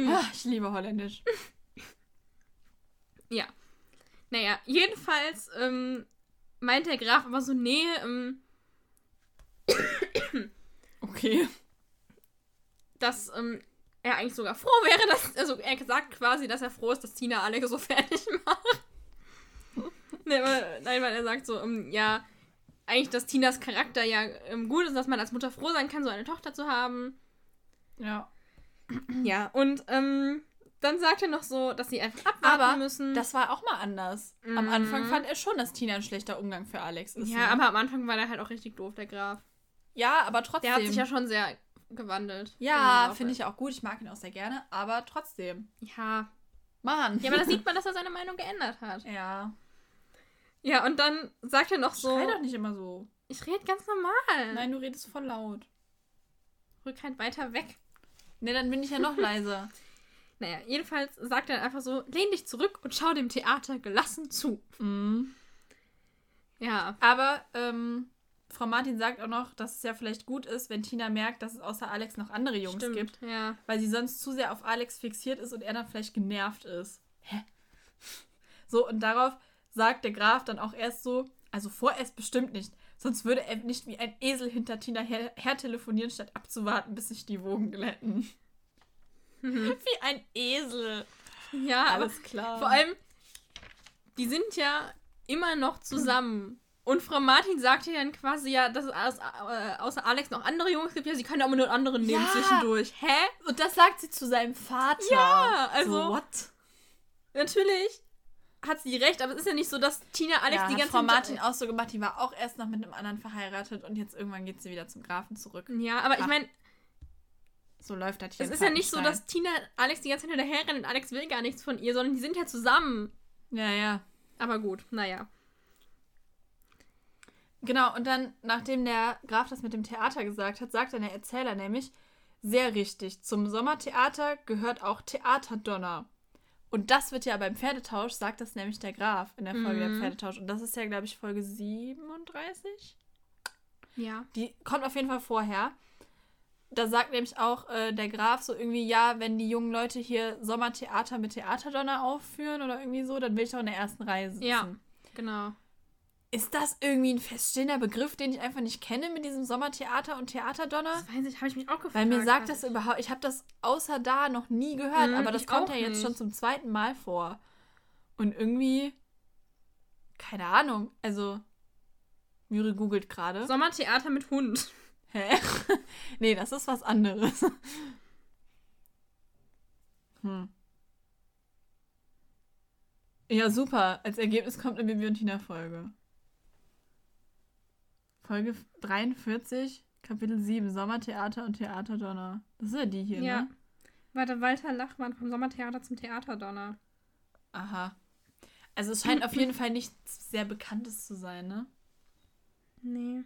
Speaker 2: Ach, ich liebe Holländisch.
Speaker 1: Ja. Naja, jedenfalls ähm, meint der Graf aber so, nee, ähm,
Speaker 2: okay.
Speaker 1: Dass ähm, er eigentlich sogar froh wäre, dass, also er sagt quasi, dass er froh ist, dass Tina alle so fertig macht. Nee, nein, weil er sagt so, um, ja, eigentlich, dass Tinas Charakter ja ähm, gut ist, dass man als Mutter froh sein kann, so eine Tochter zu haben.
Speaker 2: Ja.
Speaker 1: Ja, und ähm, dann sagt er noch so, dass sie einfach abwarten
Speaker 2: Aber
Speaker 1: müssen.
Speaker 2: das war auch mal anders. Am
Speaker 1: Mhm.
Speaker 2: Anfang fand er schon, dass Tina ein schlechter Umgang für Alex ist.
Speaker 1: ja,
Speaker 2: ne?
Speaker 1: aber am Anfang war der halt auch richtig doof, der Graf.
Speaker 2: ja, aber trotzdem.
Speaker 1: Der hat sich ja schon sehr gewandelt.
Speaker 2: ja, finde ich auch gut. Ich mag ihn auch sehr gerne. Aber trotzdem.
Speaker 1: Ja.
Speaker 2: Mann.
Speaker 1: Ja, aber da sieht man, dass er seine Meinung geändert hat.
Speaker 2: Ja.
Speaker 1: Ja, und dann sagt er noch so,
Speaker 2: Schrei doch nicht immer so.
Speaker 1: ich rede ganz normal.
Speaker 2: Nein, du redest voll laut.
Speaker 1: Rück halt weiter weg.
Speaker 2: Ne, dann bin ich ja noch leiser.
Speaker 1: Naja, jedenfalls sagt er einfach so, lehn dich zurück und schau dem Theater gelassen zu.
Speaker 2: Mhm.
Speaker 1: Ja.
Speaker 2: Aber ähm, Frau Martin sagt auch noch, dass es ja vielleicht gut ist, wenn Tina merkt, dass es außer Alex noch andere Jungs
Speaker 1: Stimmt,
Speaker 2: gibt.
Speaker 1: ja.
Speaker 2: Weil sie sonst zu sehr auf Alex fixiert ist und er dann vielleicht genervt ist. Hä? So, und darauf sagt der Graf dann auch erst so, also vorerst bestimmt nicht. Sonst würde er nicht wie ein Esel hinter Tina her, her telefonieren, statt abzuwarten, bis sich die Wogen glätten. wie ein Esel.
Speaker 1: Ja, aber
Speaker 2: Alles klar.
Speaker 1: vor allem, die sind ja immer noch zusammen. Und Frau Martin sagte dann quasi ja, dass es aus, äh, außer Alex noch andere Jungs gibt. Ja, sie kann ja immer nur einen anderen nehmen
Speaker 2: Ja.
Speaker 1: zwischendurch. Hä?
Speaker 2: Und das sagt sie zu seinem Vater.
Speaker 1: Ja, also-
Speaker 2: So, what?
Speaker 1: Natürlich hat sie recht, aber es ist ja nicht so, dass Tina Alex
Speaker 2: ja,
Speaker 1: die ganze
Speaker 2: Frau Martin auch so gemacht, die war auch erst noch mit einem anderen verheiratet und jetzt irgendwann geht sie wieder zum Grafen zurück.
Speaker 1: Ja, aber ich
Speaker 2: Ach,
Speaker 1: meine,
Speaker 2: So läuft das hier.
Speaker 1: es ist ja nicht so, dass Tina Alex die ganze Zeit hinterher rennt und Alex will gar nichts von ihr, sondern die sind ja zusammen.
Speaker 2: Ja, ja.
Speaker 1: Aber gut, naja.
Speaker 2: Genau, und dann, nachdem der Graf das mit dem Theater gesagt hat, sagt dann der Erzähler nämlich, sehr richtig, zum Sommertheater gehört auch Theaterdonner. Und das wird ja beim Pferdetausch, sagt das nämlich der Graf in der Folge der
Speaker 1: Mhm.
Speaker 2: Pferdetausch. Und das ist ja, glaube ich, Folge 37.
Speaker 1: Ja.
Speaker 2: Die kommt auf jeden Fall vorher. Da sagt nämlich auch äh, der Graf so irgendwie, ja, wenn die jungen Leute hier Sommertheater mit Theaterdonner aufführen oder irgendwie so, dann will ich doch in der ersten Reihe sitzen.
Speaker 1: Ja. Genau.
Speaker 2: Ist das irgendwie ein feststehender Begriff, den ich einfach nicht kenne mit diesem Sommertheater und Theaterdonner?
Speaker 1: Das weiß ich, habe ich mich auch gefragt.
Speaker 2: Weil mir sagt das überhaupt, ich habe das außer da noch nie gehört,
Speaker 1: Mhm,
Speaker 2: aber das kommt ja jetzt
Speaker 1: nicht.
Speaker 2: schon zum zweiten Mal vor. Und irgendwie, keine Ahnung, also, Müri googelt gerade.
Speaker 1: Sommertheater mit Hund.
Speaker 2: Hä? nee, das ist was anderes. hm. Ja, super. Als Ergebnis kommt eine Bibi und Tina Folge. Folge 43, Kapitel 7, Sommertheater und Theaterdonner. Das ist ja die hier,
Speaker 1: Ja.
Speaker 2: ne?
Speaker 1: Warte, Walter Lachmann vom Sommertheater zum Theaterdonner.
Speaker 2: Aha. Also es scheint auf jeden Fall nichts sehr Bekanntes zu sein, ne?
Speaker 1: Nee.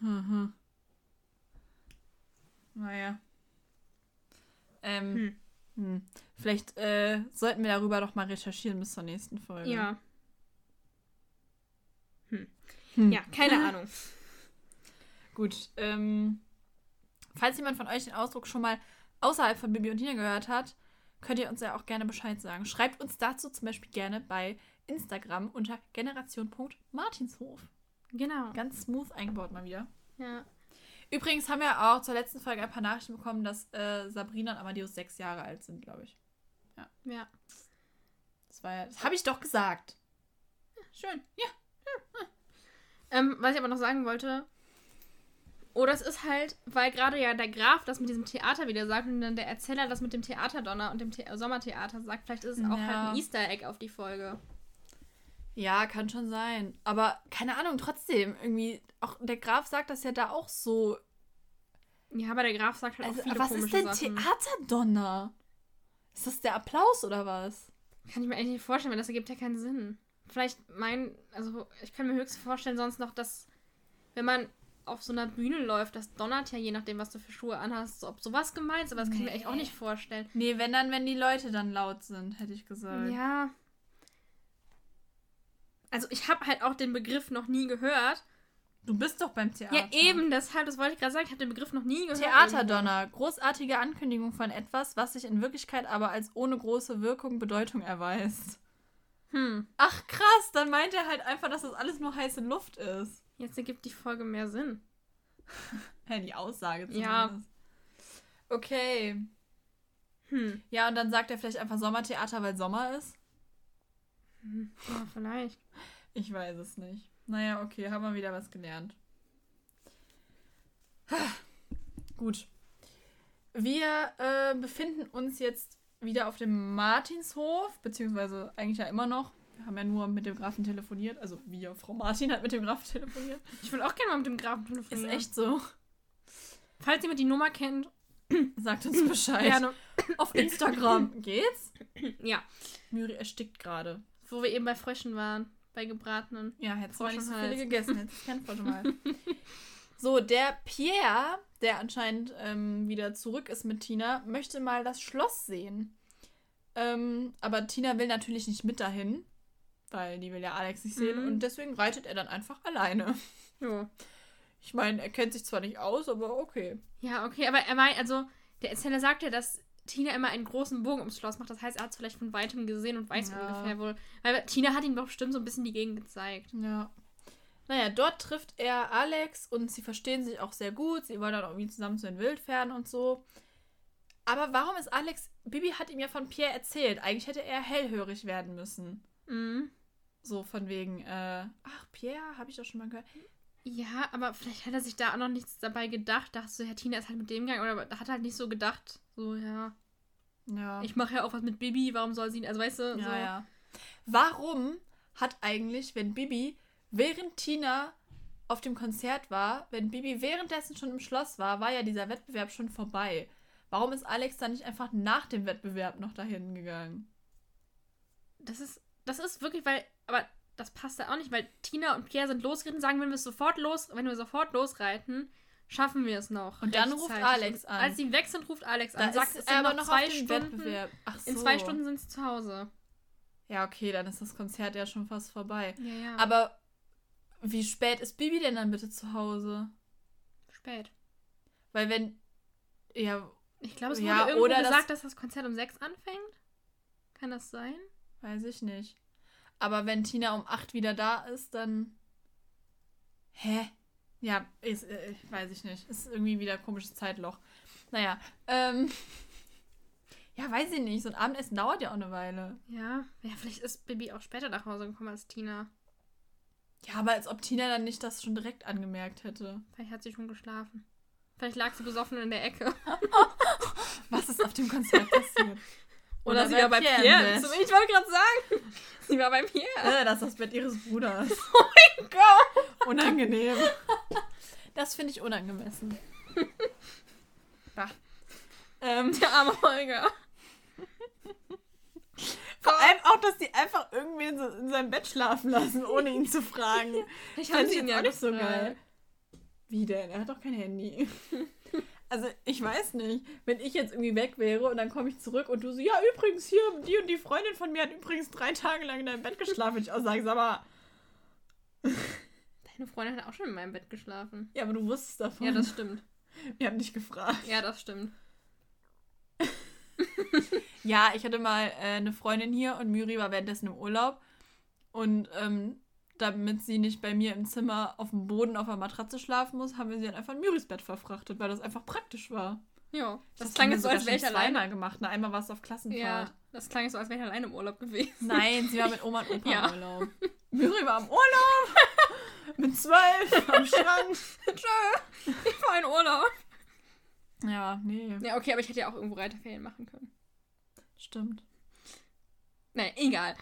Speaker 2: Mhm. Naja. Ähm,
Speaker 1: Hm.
Speaker 2: hm. Vielleicht äh, sollten wir darüber doch mal recherchieren bis zur nächsten Folge.
Speaker 1: Ja.
Speaker 2: Hm.
Speaker 1: Ja, keine Ahnung.
Speaker 2: Gut. Ähm, falls jemand von euch den Ausdruck schon mal außerhalb von Bibi und Tina gehört hat, könnt ihr uns ja auch gerne Bescheid sagen. Schreibt uns dazu zum Beispiel gerne bei Instagram unter generation.martinshof.
Speaker 1: Genau.
Speaker 2: Ganz smooth eingebaut mal wieder.
Speaker 1: Ja.
Speaker 2: Übrigens haben wir auch zur letzten Folge ein paar Nachrichten bekommen, dass äh, Sabrina und Amadeus sechs Jahre alt sind, glaube ich.
Speaker 1: Ja.
Speaker 2: Das war ja, das habe ich doch gesagt. Schön. Ja.
Speaker 1: Ähm, was ich aber noch sagen wollte. Oder es ist halt, weil gerade ja der Graf das mit diesem Theater wieder sagt und dann der Erzähler das mit dem Theaterdonner und dem The Sommertheater sagt, vielleicht ist es auch
Speaker 2: Ja.
Speaker 1: halt ein Easter Egg auf die Folge.
Speaker 2: Ja, kann schon sein. Aber keine Ahnung, trotzdem. Irgendwie, auch der Graf sagt das ja da auch so.
Speaker 1: Ja, aber der Graf sagt halt
Speaker 2: Also,
Speaker 1: auch viele
Speaker 2: was ist
Speaker 1: komische
Speaker 2: denn
Speaker 1: Sachen.
Speaker 2: Theaterdonner? Ist das der Applaus oder was?
Speaker 1: Kann ich mir eigentlich nicht vorstellen, weil das ergibt ja keinen Sinn. Vielleicht mein, also ich kann mir höchstens vorstellen sonst noch, dass wenn man auf so einer Bühne läuft, das donnert ja je nachdem, was du für Schuhe anhast, ob sowas gemeint ist, aber das kann ich mir echt auch
Speaker 2: Nee.
Speaker 1: nicht vorstellen.
Speaker 2: Nee, wenn dann, wenn die Leute dann laut sind, hätte ich gesagt.
Speaker 1: Ja. Also ich habe halt auch den Begriff noch nie gehört.
Speaker 2: Du bist doch beim Theater.
Speaker 1: Ja, eben, deshalb, das wollte ich gerade sagen, ich habe den Begriff noch nie gehört.
Speaker 2: Theaterdonner. Großartige Ankündigung von etwas, was sich in Wirklichkeit aber als ohne große Wirkung Bedeutung erweist.
Speaker 1: Hm,
Speaker 2: Ach krass, dann meint er halt einfach, dass das alles nur heiße Luft ist.
Speaker 1: jetzt ergibt die Folge mehr Sinn.
Speaker 2: Ja, die Aussage zumindest.
Speaker 1: Ja.
Speaker 2: Okay.
Speaker 1: Hm.
Speaker 2: Ja, und dann sagt er vielleicht einfach Sommertheater, weil Sommer ist.
Speaker 1: Hm, ja, vielleicht.
Speaker 2: Ich weiß es nicht. Naja, okay, haben wir wieder was gelernt. Gut. Wir äh, befinden uns jetzt wieder auf dem Martinshof, beziehungsweise eigentlich ja immer noch. Wir haben ja nur mit dem Grafen telefoniert. Also wir, Frau Martin hat mit dem Grafen telefoniert.
Speaker 1: Ich will auch gerne mal mit dem Grafen telefonieren.
Speaker 2: Ist echt so.
Speaker 1: Falls jemand die Nummer kennt,
Speaker 2: Sagt uns Bescheid.
Speaker 1: gerne.
Speaker 2: Auf Instagram. Geht's?
Speaker 1: Ja.
Speaker 2: Müri erstickt gerade.
Speaker 1: Wo wir eben bei Fröschen waren. Bei gebratenen.
Speaker 2: Ja, hättest du mal nicht so viele gegessen. Hättest kein Froschenmal. so, der Pierre, der anscheinend ähm, wieder zurück ist mit Tina, möchte mal das Schloss sehen. Ähm, aber Tina will natürlich nicht mit dahin, weil die will ja Alex nicht sehen.
Speaker 1: Mhm.
Speaker 2: Und deswegen reitet er dann einfach alleine.
Speaker 1: Ja.
Speaker 2: Ich meine, er kennt sich zwar nicht aus, aber okay.
Speaker 1: Ja, okay, aber er meint, also, der Erzähler sagt ja, dass Tina immer einen großen Bogen ums Schloss macht. Das heißt, er hat es vielleicht von weitem gesehen und weiß
Speaker 2: Ja.
Speaker 1: ungefähr wohl. Weil Tina hat ihm doch bestimmt so ein bisschen die Gegend gezeigt.
Speaker 2: Ja. Naja, dort trifft er Alex und sie verstehen sich auch sehr gut. Sie wollen dann irgendwie zusammen zu den Wildpferden und so. Aber warum ist Alex. Bibi hat ihm ja von Pierre erzählt. Eigentlich hätte er hellhörig werden müssen.
Speaker 1: Mhm.
Speaker 2: So von wegen, äh, ach, Pierre, habe ich doch schon mal gehört.
Speaker 1: Ja, aber vielleicht hat er sich da auch noch nichts dabei gedacht. Dachte so, ja, Tina ist halt mit dem gegangen. Oder hat halt nicht so gedacht, so, ja,
Speaker 2: Ja.
Speaker 1: ich mache ja auch was mit Bibi, warum soll sie, also weißt du,
Speaker 2: ja,
Speaker 1: so.
Speaker 2: ja. Warum hat eigentlich, wenn Bibi, während Tina auf dem Konzert war, wenn Bibi währenddessen schon im Schloss war, war ja dieser Wettbewerb schon vorbei. Warum ist Alex dann nicht einfach nach dem Wettbewerb noch dahin gegangen?
Speaker 1: Das ist, das ist wirklich, weil, aber das passt ja auch nicht, weil Tina und Pierre sind losgeritten, sagen, wenn wir sofort los, wenn wir sofort losreiten, schaffen wir es noch.
Speaker 2: Und dann ruft. Alex an.
Speaker 1: Als sie weg sind, ruft Alex
Speaker 2: Da
Speaker 1: an. Sagt,
Speaker 2: ist
Speaker 1: es
Speaker 2: er
Speaker 1: sind
Speaker 2: aber
Speaker 1: noch zwei Stunden.
Speaker 2: Wettbewerb. Ach so.
Speaker 1: In zwei Stunden sind sie zu Hause.
Speaker 2: Ja, okay, dann ist das Konzert ja schon fast vorbei.
Speaker 1: Ja, ja.
Speaker 2: Aber wie spät ist Bibi denn dann bitte zu Hause?
Speaker 1: spät.
Speaker 2: Weil wenn. Ja,
Speaker 1: Ich glaube, es wurde
Speaker 2: Ja,
Speaker 1: irgendwo
Speaker 2: oder das-
Speaker 1: gesagt, dass das Konzert um sechs anfängt. Kann das sein?
Speaker 2: weiß ich nicht. Aber wenn Tina um 8 wieder da ist, dann. Hä? Ja, ist, äh, weiß ich nicht. Ist irgendwie wieder ein komisches Zeitloch. Naja, ähm. Ja, weiß ich nicht. So ein Abendessen dauert ja auch eine Weile.
Speaker 1: Ja. Ja, vielleicht ist Bibi auch später nach Hause gekommen als Tina.
Speaker 2: Ja, aber als ob Tina dann nicht das schon direkt angemerkt hätte.
Speaker 1: Vielleicht hat sie schon geschlafen. Vielleicht lag sie besoffen in der Ecke.
Speaker 2: Was ist auf dem Konzert passiert?
Speaker 1: Oder, sie war bei Pierre.
Speaker 2: Bett.
Speaker 1: Ich wollte gerade sagen. Sie war bei Pierre.
Speaker 2: Äh, das ist das Bett ihres Bruders.
Speaker 1: Go!
Speaker 2: Unangenehm. Das finde ich unangemessen. Bah. Ähm,
Speaker 1: Der arme Holger.
Speaker 2: vor allem auch, dass die einfach irgendwie in, so, in seinem Bett schlafen lassen, ohne ihn zu fragen.
Speaker 1: Ich
Speaker 2: Fand
Speaker 1: ihn ja
Speaker 2: auch nicht so geil. Wie denn? Er hat doch kein Handy. Also, ich weiß nicht. Wenn ich jetzt irgendwie weg wäre und dann komme ich zurück und du so, ja, übrigens, hier, die und die Freundin von mir hat übrigens drei Tage lang in deinem Bett geschlafen. Ich auch sage, sag mal,
Speaker 1: Deine Freundin hat auch schon in meinem Bett geschlafen.
Speaker 2: ja, aber du wusstest davon.
Speaker 1: Ja, das stimmt.
Speaker 2: Wir haben dich gefragt.
Speaker 1: Ja, das stimmt.
Speaker 2: Ja, ich hatte mal äh, eine Freundin hier und Müri war währenddessen im Urlaub. Und ähm, damit sie nicht bei mir im Zimmer auf dem Boden auf der Matratze schlafen muss, haben wir sie dann einfach in Müris Bett verfrachtet, weil das einfach praktisch war.
Speaker 1: Ja. Das,
Speaker 2: haben
Speaker 1: klang jetzt so, als wäre ich alleine.
Speaker 2: zweimal gemacht. Na, einmal war es auf Klassenfahrt.
Speaker 1: Ja, das klang jetzt so, als wäre ich alleine im Urlaub gewesen.
Speaker 2: Nein, sie war mit Oma und Opa
Speaker 1: Ja.
Speaker 2: im Urlaub. Müri war im Urlaub. mit zwölf am Strand.
Speaker 1: Tschö. Ich war in Urlaub.
Speaker 2: Ja, nee,
Speaker 1: Ja, okay, aber ich hätte ja auch irgendwo Reiterferien machen können.
Speaker 2: stimmt.
Speaker 1: Nee, egal.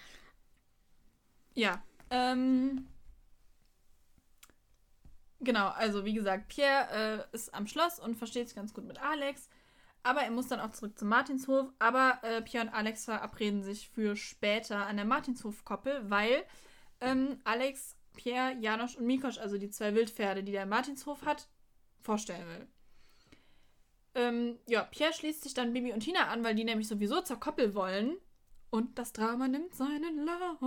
Speaker 2: Ja. Ähm, genau, also wie gesagt, Pierre äh, ist am Schloss und versteht sich ganz gut mit Alex. Aber er muss dann auch zurück zum Martinshof. Aber äh, Pierre und Alex verabreden sich für später an der Martinshof-Koppel, weil ähm, Alex, Pierre, Janosch und Mikosch, also die zwei Wildpferde, die der Martinshof hat, vorstellen will. Ähm, ja, Pierre schließt sich dann Bibi und Tina an, weil die nämlich sowieso zur Koppel wollen. Und das Drama nimmt seinen Lauf.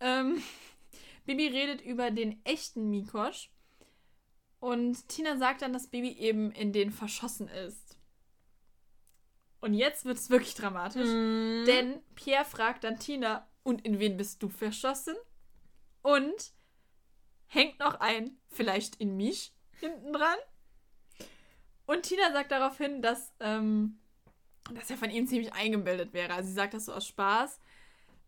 Speaker 2: Ähm, Bibi redet über den echten Mikosch. Und Tina sagt dann, dass Bibi eben in den verschossen ist. Und jetzt wird es wirklich dramatisch.
Speaker 1: Mhm.
Speaker 2: Denn Pierre fragt dann Tina, und in wen bist du verschossen? Und hängt noch ein, vielleicht in mich, hinten dran. Und Tina sagt daraufhin, dass, ähm, dass er von ihm ziemlich eingebildet wäre. Also sie sagt das so aus Spaß.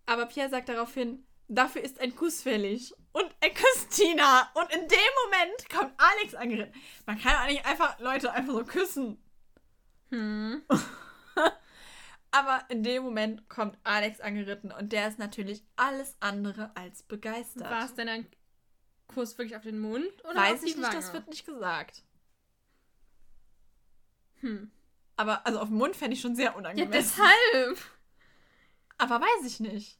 Speaker 2: Aber Pierre sagt daraufhin, dafür ist ein Kuss fällig. Und er küsst Tina. Und in dem Moment kommt Alex angeritten. Man kann nicht einfach Leute einfach so küssen.
Speaker 1: Hm.
Speaker 2: Aber in dem Moment kommt Alex angeritten und der ist natürlich alles andere als begeistert.
Speaker 1: War es denn ein Kuss wirklich auf den Mund oder
Speaker 2: Weiß ich nicht,
Speaker 1: Wange?
Speaker 2: das wird nicht gesagt.
Speaker 1: Hm.
Speaker 2: Aber also auf den Mund fände ich schon sehr
Speaker 1: Ja,
Speaker 2: unangenehm.
Speaker 1: deshalb.
Speaker 2: Aber weiß ich nicht.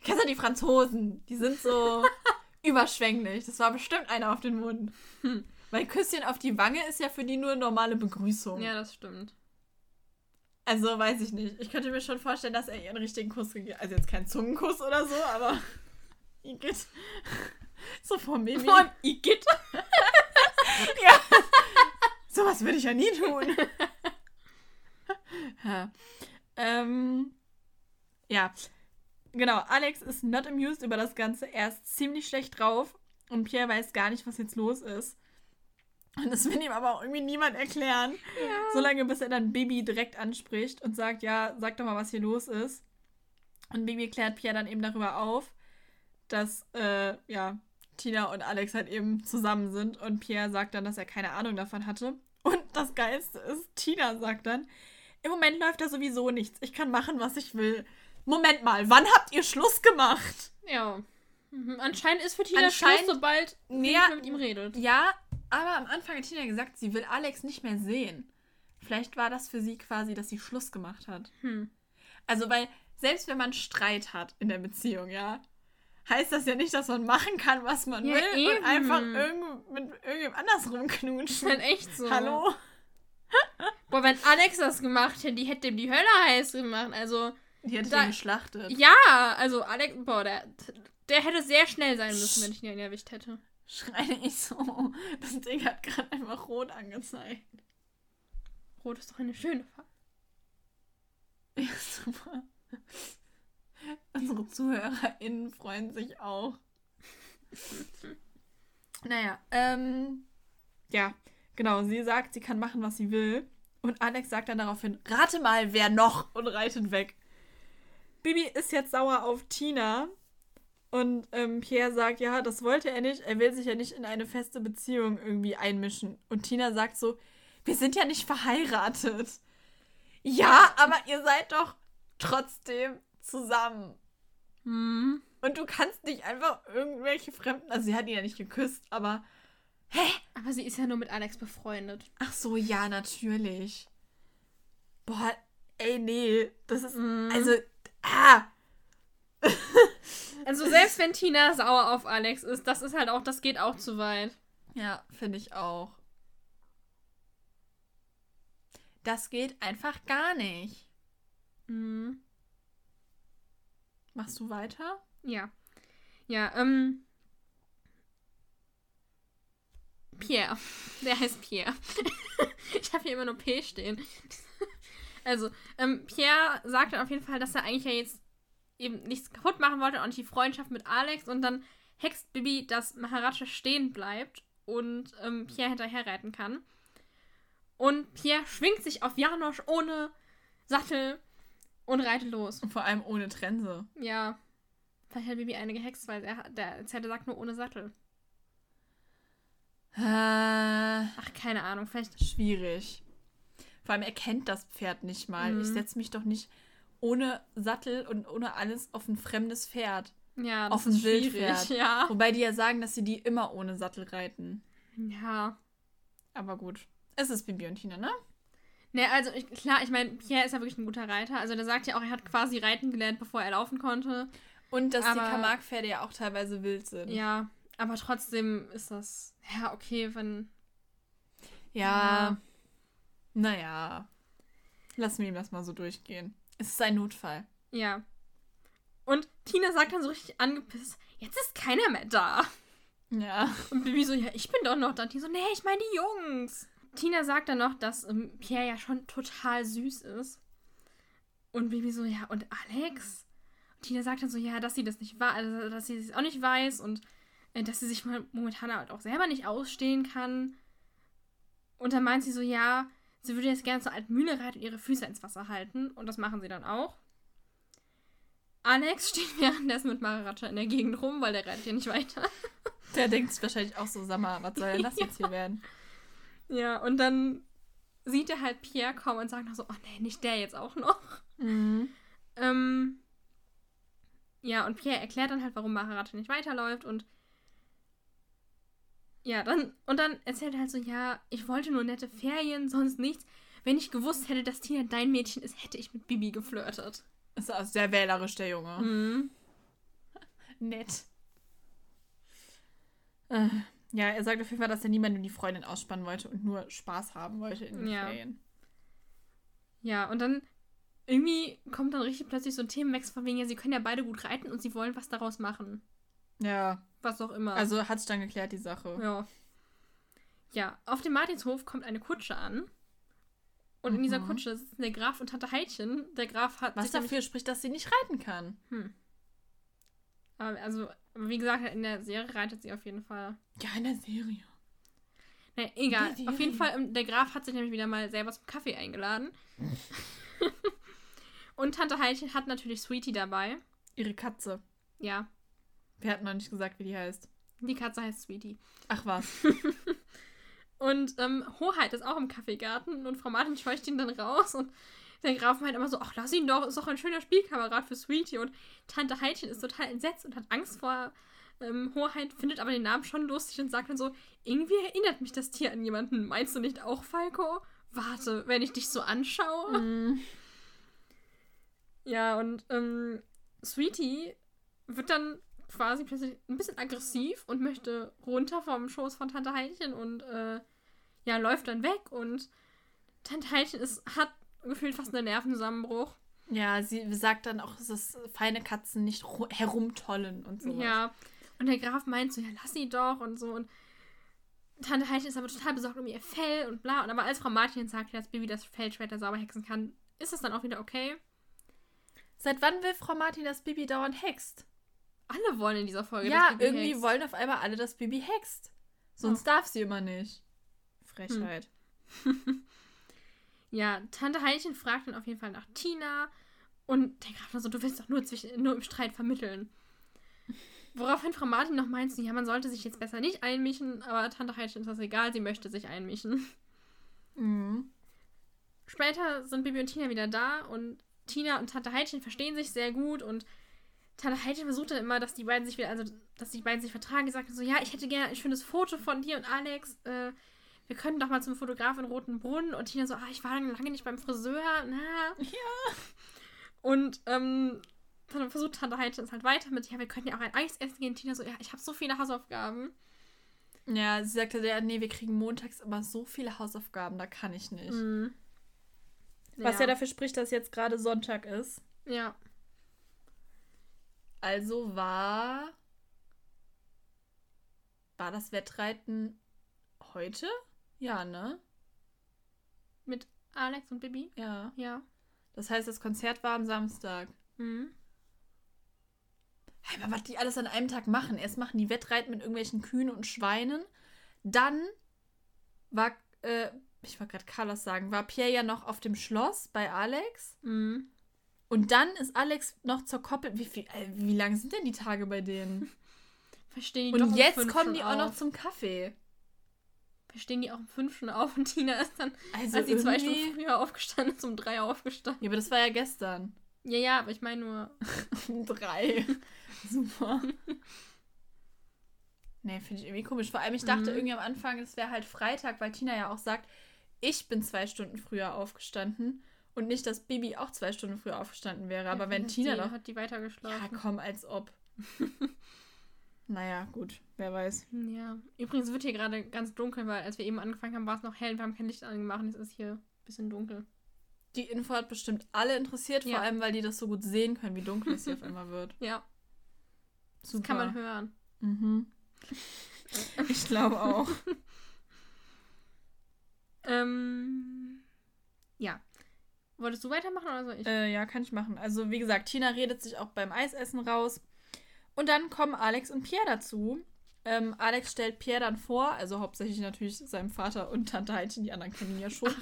Speaker 2: Kennst du die Franzosen? Die sind so überschwänglich. Das war bestimmt einer auf den Mund.
Speaker 1: Hm.
Speaker 2: Weil Küsschen auf die Wange ist ja für die nur normale Begrüßung.
Speaker 1: Ja, das stimmt.
Speaker 2: Also weiß ich nicht. Ich könnte mir schon vorstellen, dass er ihr einen richtigen Kuss gegeben hat. Also jetzt kein Zungenkuss oder so, aber Igitt. So vor Mimi.
Speaker 1: Vor Igitt.
Speaker 2: ja. Sowas würde ich ja nie tun. ja. Ähm, ja. Genau, Alex ist not amused über das Ganze. Er ist ziemlich schlecht drauf und Pierre weiß gar nicht, was jetzt los ist. Und das will ihm aber auch irgendwie niemand erklären. Solange bis er dann Bibi direkt anspricht und sagt, ja, sag doch mal, was hier los ist. Und Bibi klärt Pierre dann eben darüber auf, dass, äh, ja, Tina und Alex halt eben zusammen sind. Und Pierre sagt dann, dass er keine Ahnung davon hatte. Und das Geilste ist, Tina sagt dann, im Moment läuft da sowieso nichts. Ich kann machen, was ich will. Moment mal, wann habt ihr Schluss gemacht?
Speaker 1: Ja. Mhm. Anscheinend ist für Tina
Speaker 2: Anscheinend-
Speaker 1: Schluss, sobald nicht mehr mit ihm redet.
Speaker 2: Ja, aber am Anfang hat Tina gesagt, sie will Alex nicht mehr sehen. Vielleicht war das für sie quasi, dass sie Schluss gemacht hat.
Speaker 1: Hm.
Speaker 2: Also, weil selbst wenn man Streit hat in der Beziehung, ja, heißt das ja nicht, dass man machen kann, was man
Speaker 1: Ja,
Speaker 2: will
Speaker 1: eben.
Speaker 2: und einfach irgend, mit irgendjemand anders rumknutschen.
Speaker 1: halt echt so.
Speaker 2: Hallo?
Speaker 1: Boah, wenn Alex das gemacht hätte, die hätte ihm die Hölle heiß gemacht. Also,
Speaker 2: Die hätte
Speaker 1: Da-
Speaker 2: ihn geschlachtet.
Speaker 1: ja, also Alex, boah, der, der hätte sehr schnell sein müssen, wenn ich ihn erwischt hätte.
Speaker 2: Schrei nicht so. Das Ding hat gerade einfach rot angezeigt.
Speaker 1: Rot ist doch eine schöne Farbe.
Speaker 2: Ja, super. Unsere ZuhörerInnen freuen sich auch. naja, ähm, ja, genau. Sie sagt, sie kann machen, was sie will. Und Alex sagt dann daraufhin, rate mal, wer noch und reitet weg. Bibi ist jetzt sauer auf Tina. Und ähm, Pierre sagt, ja, das wollte er nicht. Er will sich ja nicht in eine feste Beziehung irgendwie einmischen. Und Tina sagt so, wir sind ja nicht verheiratet. Ja, aber ihr seid doch trotzdem zusammen.
Speaker 1: Hm.
Speaker 2: Und du kannst nicht einfach irgendwelche Fremden. Also, sie hat ihn ja nicht geküsst, aber.
Speaker 1: Aber sie ist ja nur mit Alex befreundet.
Speaker 2: Ach so, ja, natürlich. Boah, ey, nee. Das ist.
Speaker 1: Mhm.
Speaker 2: Also. Ah!
Speaker 1: Also selbst wenn Tina sauer auf Alex ist, das ist halt auch, das geht auch zu weit.
Speaker 2: Ja, finde ich auch. Das geht einfach gar nicht.
Speaker 1: Mhm.
Speaker 2: Machst du weiter?
Speaker 1: Ja. Ja, ähm. Pierre. Der heißt Pierre. ich habe hier immer nur P stehen. Also, ähm, Pierre sagt dann auf jeden Fall, dass er eigentlich ja jetzt eben nichts kaputt machen wollte und die Freundschaft mit Alex und dann hext Bibi, dass Maharaja stehen bleibt und ähm, Pierre hinterher reiten kann. Und Pierre schwingt sich auf Janosch ohne Sattel und reitet los.
Speaker 2: Und vor allem ohne Trense.
Speaker 1: Ja. Vielleicht hat Bibi eine gehext, weil er, der Zelle sagt nur ohne Sattel.
Speaker 2: Äh,
Speaker 1: Ach, keine Ahnung. Vielleicht.
Speaker 2: schwierig. Vor allem, er kennt das Pferd nicht mal.
Speaker 1: Mhm.
Speaker 2: Ich setze mich doch nicht ohne Sattel und ohne alles auf ein fremdes Pferd.
Speaker 1: Ja,
Speaker 2: Auf
Speaker 1: das
Speaker 2: ein
Speaker 1: ist schwierig.
Speaker 2: Wildpferd.
Speaker 1: Ja.
Speaker 2: Wobei die ja sagen, dass sie die immer ohne Sattel reiten.
Speaker 1: Ja.
Speaker 2: Aber gut. Es ist Bibi und Tina, ne?
Speaker 1: Ne, also ich, klar, ich meine, Pierre ist ja wirklich ein guter Reiter. Also der sagt ja auch, er hat quasi reiten gelernt, bevor er laufen konnte.
Speaker 2: Und dass die
Speaker 1: Aber-
Speaker 2: Camargue-Pferde ja auch teilweise wild sind.
Speaker 1: Ja. Aber trotzdem ist das. Ja, okay, wenn.
Speaker 2: Ja.
Speaker 1: Ja.
Speaker 2: Naja. Lassen wir ihm das mal so durchgehen. Es ist ein Notfall.
Speaker 1: Ja. Und Tina sagt dann so richtig angepisst: Jetzt ist keiner mehr da.
Speaker 2: Ja.
Speaker 1: Und Bibi so, ja, ich bin doch noch da. Und die so, nee, ich meine die Jungs. Tina sagt dann noch, dass ähm, Pierre ja schon total süß ist. Und Bibi so, ja, und Alex? Und Tina sagt dann so, ja, dass sie das nicht war, also, dass sie es auch nicht weiß und äh, dass sie sich momentan halt auch selber nicht ausstehen kann. Und dann meint sie so, ja, sie würde jetzt gerne zur alten Mühle reiten und ihre Füße ins Wasser halten. Und das machen sie dann auch. Alex steht währenddessen mit Maharaja in der Gegend rum, weil der reitet ja nicht weiter.
Speaker 2: Der denkt sich wahrscheinlich auch so, sag mal, was soll denn das
Speaker 1: Ja.
Speaker 2: jetzt hier werden?
Speaker 1: Ja, und dann sieht er halt Pierre kommen und sagt noch so, oh nee, nicht der jetzt auch noch.
Speaker 2: Mhm.
Speaker 1: Ähm, ja, und Pierre erklärt dann halt, warum Maharaja nicht weiterläuft und ja, dann, und dann erzählt er halt so, ja, ich wollte nur nette Ferien, sonst nichts. Wenn ich gewusst hätte, dass Tina dein Mädchen ist, hätte ich mit Bibi geflirtet.
Speaker 2: Ist auch sehr wählerisch, der Junge.
Speaker 1: Mhm.
Speaker 2: Nett. Äh, ja, er sagt auf jeden Fall, dass er niemanden die Freundin ausspannen wollte und nur Spaß haben wollte in den
Speaker 1: Ja.
Speaker 2: Ferien.
Speaker 1: Ja, und dann irgendwie kommt dann richtig plötzlich so ein Themenwechsel von wegen, ja, sie können ja beide gut reiten und sie wollen was daraus machen.
Speaker 2: Ja,
Speaker 1: Was auch immer.
Speaker 2: also hat sich dann geklärt, die Sache.
Speaker 1: Ja. Ja, auf dem Martinshof kommt eine Kutsche an. Und in dieser
Speaker 2: Mhm.
Speaker 1: Kutsche sitzen der Graf und Tante Heidchen. Der Graf hat
Speaker 2: Was dafür spricht, dass sie nicht reiten kann.
Speaker 1: Hm. Aber also, wie gesagt, in der Serie reitet sie auf jeden Fall.
Speaker 2: Ja, in der Serie.
Speaker 1: Na, egal.
Speaker 2: Die
Speaker 1: Auf jeden
Speaker 2: Serie.
Speaker 1: Fall, ähm, der Graf hat sich nämlich wieder mal selber zum Kaffee eingeladen. und Tante Heidchen hat natürlich Sweetie dabei.
Speaker 2: Ihre Katze.
Speaker 1: Ja,
Speaker 2: Wir hatten noch nicht gesagt, wie die heißt.
Speaker 1: die Katze heißt Sweetie.
Speaker 2: Ach was.
Speaker 1: Und ähm, Hoheit ist auch im Kaffeegarten und Frau Martin scheucht ihn dann raus und der Graf meint immer so, ach, lass ihn doch, ist doch ein schöner Spielkamerad für Sweetie. Und Tante Heidchen ist total entsetzt und hat Angst vor ähm, Hoheit, findet aber den Namen schon lustig und sagt dann so, irgendwie erinnert mich das Tier an jemanden. Meinst du nicht auch, Falco? Warte, wenn ich dich so anschaue.
Speaker 2: Mhm.
Speaker 1: Ja, und ähm, Sweetie wird dann quasi plötzlich ein bisschen aggressiv und möchte runter vom Schoß von Tante Heidchen und äh, ja, läuft dann weg und Tante Heidchen ist, hat gefühlt fast einen Nervenzusammenbruch.
Speaker 2: Ja, sie sagt dann auch, dass feine Katzen nicht ru- herumtollen und so.
Speaker 1: Ja. Und der Graf meint so, ja, lass sie doch und so. Und Tante Heidchen ist aber total besorgt um ihr Fell und bla. Und aber als Frau Martin sagt, dass Baby das Fell später sauber hexen kann, ist es dann auch wieder okay.
Speaker 2: Seit wann will Frau Martin, dass Bibi dauernd hext?
Speaker 1: Alle wollen in dieser Folge.
Speaker 2: ja,
Speaker 1: Bibi
Speaker 2: irgendwie
Speaker 1: hext.
Speaker 2: wollen auf einmal alle, dass Bibi hext. Sonst darf sie immer nicht. Frechheit.
Speaker 1: Ja, Tante Heidchen fragt dann auf jeden Fall nach Tina. Und der Graf dann so, du willst doch nur, zwischen, nur im Streit vermitteln. Woraufhin Frau Martin noch meint, ja, man sollte sich jetzt besser nicht einmischen, aber Tante Heidchen ist das egal, sie möchte sich einmischen.
Speaker 2: Mhm.
Speaker 1: Später sind Bibi und Tina wieder da und Tina und Tante Heidchen verstehen sich sehr gut und Tante Heidchen versucht dann immer, dass die beiden sich wieder, also dass die beiden sich vertragen. Die sagt so, ja, ich hätte gerne ein schönes Foto von dir und Alex. Äh, wir können doch mal zum Fotograf in Roten Brunnen. Und Tina so, ah, ich war lange nicht beim Friseur. Na.
Speaker 2: Ja.
Speaker 1: Und ähm, dann versucht Tante Heidchen es halt weiter mit, ja, wir könnten ja auch ein Eis essen gehen. Tina so, ja, ich habe so viele Hausaufgaben.
Speaker 2: Ja, sie sagte, ja, nee, wir kriegen montags immer so viele Hausaufgaben, da kann ich nicht.
Speaker 1: Mhm.
Speaker 2: Was ja. dafür spricht, dass jetzt gerade Sonntag ist.
Speaker 1: Ja.
Speaker 2: Also war. War das Wettreiten heute? Ja, ne?
Speaker 1: Mit Alex und Bibi?
Speaker 2: Ja.
Speaker 1: Ja.
Speaker 2: Das heißt, das Konzert war am Samstag.
Speaker 1: Mhm.
Speaker 2: Hey, aber was die alles an einem Tag machen. Erst machen die Wettreiten mit irgendwelchen Kühen und Schweinen. Dann war, äh, ich wollte gerade Carlos sagen, war Pierre ja noch auf dem Schloss bei Alex.
Speaker 1: Mhm.
Speaker 2: Und dann ist Alex noch zur Koppel. Wie, viel, äh, wie lang sind denn die Tage bei denen?
Speaker 1: Verstehen die doch
Speaker 2: Und
Speaker 1: um
Speaker 2: jetzt kommen die auch noch
Speaker 1: auf.
Speaker 2: zum Kaffee.
Speaker 1: Verstehen die auch um fünf schon auf und Tina ist dann,
Speaker 2: Also
Speaker 1: als sie zwei Stunden früher aufgestanden ist, um drei aufgestanden.
Speaker 2: Ja, aber das war ja gestern.
Speaker 1: Ja, ja, aber ich meine nur.
Speaker 2: Um drei. Super. Nee, finde ich irgendwie komisch. Vor allem, ich dachte
Speaker 1: Mhm.
Speaker 2: irgendwie am Anfang, es wäre halt Freitag, weil Tina ja auch sagt, ich bin zwei Stunden früher aufgestanden und nicht, dass Bibi auch zwei Stunden früher aufgestanden wäre. Aber
Speaker 1: Ja,
Speaker 2: wenn
Speaker 1: die
Speaker 2: Tina noch.
Speaker 1: hat die
Speaker 2: Ja,
Speaker 1: weitergeschlafen.
Speaker 2: komm, als ob. naja, gut, wer weiß.
Speaker 1: Ja. Übrigens wird hier gerade ganz dunkel, weil als wir eben angefangen haben, war es noch hell. Wir haben kein Licht angemacht. Es ist hier ein bisschen dunkel.
Speaker 2: Die Info hat bestimmt alle interessiert,
Speaker 1: Ja.
Speaker 2: vor allem, weil die das so gut sehen können, wie dunkel es hier auf einmal wird.
Speaker 1: Ja,
Speaker 2: Super.
Speaker 1: das kann man hören.
Speaker 2: Mhm. Ich glaube auch.
Speaker 1: Ähm. Ja. Wolltest du weitermachen oder soll ich?
Speaker 2: Äh, ja, kann ich machen. Also, wie gesagt, Tina redet sich auch beim Eisessen raus. Und dann kommen Alex und Pierre dazu. Ähm, Alex stellt Pierre dann vor, also hauptsächlich natürlich seinem Vater und Tante Heidchen, die anderen kennen ihn ja schon.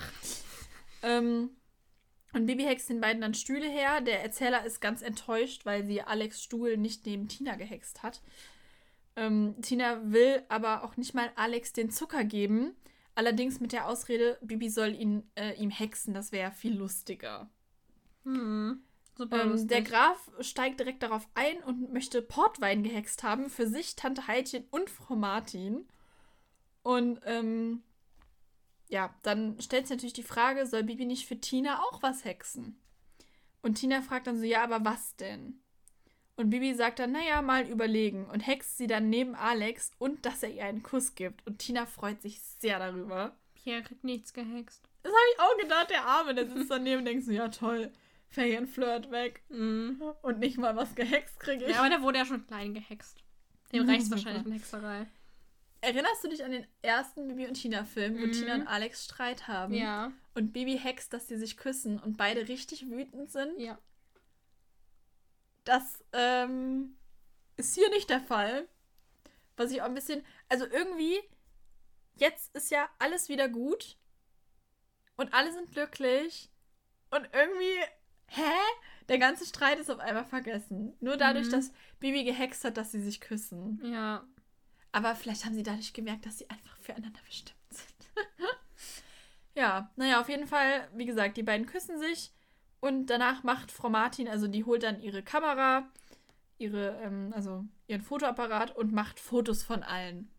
Speaker 2: Ähm, Und Bibi hext den beiden dann Stühle her. Der Erzähler ist ganz enttäuscht, weil sie Alex Stuhl nicht neben Tina gehext hat. Ähm, Tina will aber auch nicht mal Alex den Zucker geben. Allerdings mit der Ausrede, Bibi soll ihn, äh, ihm hexen. Das wäre viel lustiger.
Speaker 1: Hm.
Speaker 2: Ähm, der Graf steigt direkt darauf ein und möchte Portwein gehext haben für sich, Tante Heidchen und Frau Martin. Und ähm, ja, dann stellt sich natürlich die Frage, soll Bibi nicht für Tina auch was hexen? Und Tina fragt dann so, ja, aber was denn? Und Bibi sagt dann, naja, mal überlegen und hext sie dann neben Alex und dass er ihr einen Kuss gibt. Und Tina freut sich sehr darüber.
Speaker 1: Pierre kriegt nichts gehext.
Speaker 2: Das habe ich auch gedacht, der Arme, der sitzt daneben und denkt so, ja toll, Ferienflirt weg.
Speaker 1: Mhm.
Speaker 2: Und nicht mal was gehext kriege ich.
Speaker 1: Ja, aber der wurde ja schon klein gehext. Dem
Speaker 2: Mhm,
Speaker 1: reicht wahrscheinlich in Hexerei.
Speaker 2: Erinnerst du dich an den ersten Bibi und Tina-Film, wo
Speaker 1: Mhm.
Speaker 2: Tina und Alex Streit haben?
Speaker 1: Ja.
Speaker 2: Und Bibi hext, dass sie sich küssen und beide richtig wütend sind?
Speaker 1: Ja.
Speaker 2: Das ähm, ist hier nicht der Fall. Was ich auch ein bisschen. Also irgendwie, jetzt ist ja alles wieder gut. Und alle sind glücklich. Und irgendwie, hä? Der ganze Streit ist auf einmal vergessen. Nur dadurch,
Speaker 1: Mhm.
Speaker 2: dass Bibi gehext hat, dass sie sich küssen.
Speaker 1: Ja.
Speaker 2: Aber vielleicht haben sie dadurch gemerkt, dass sie einfach füreinander bestimmt sind. ja, naja, auf jeden Fall, wie gesagt, die beiden küssen sich und danach macht Frau Martin, also die holt dann ihre Kamera, ihre, ähm, also ihren Fotoapparat und macht Fotos von allen.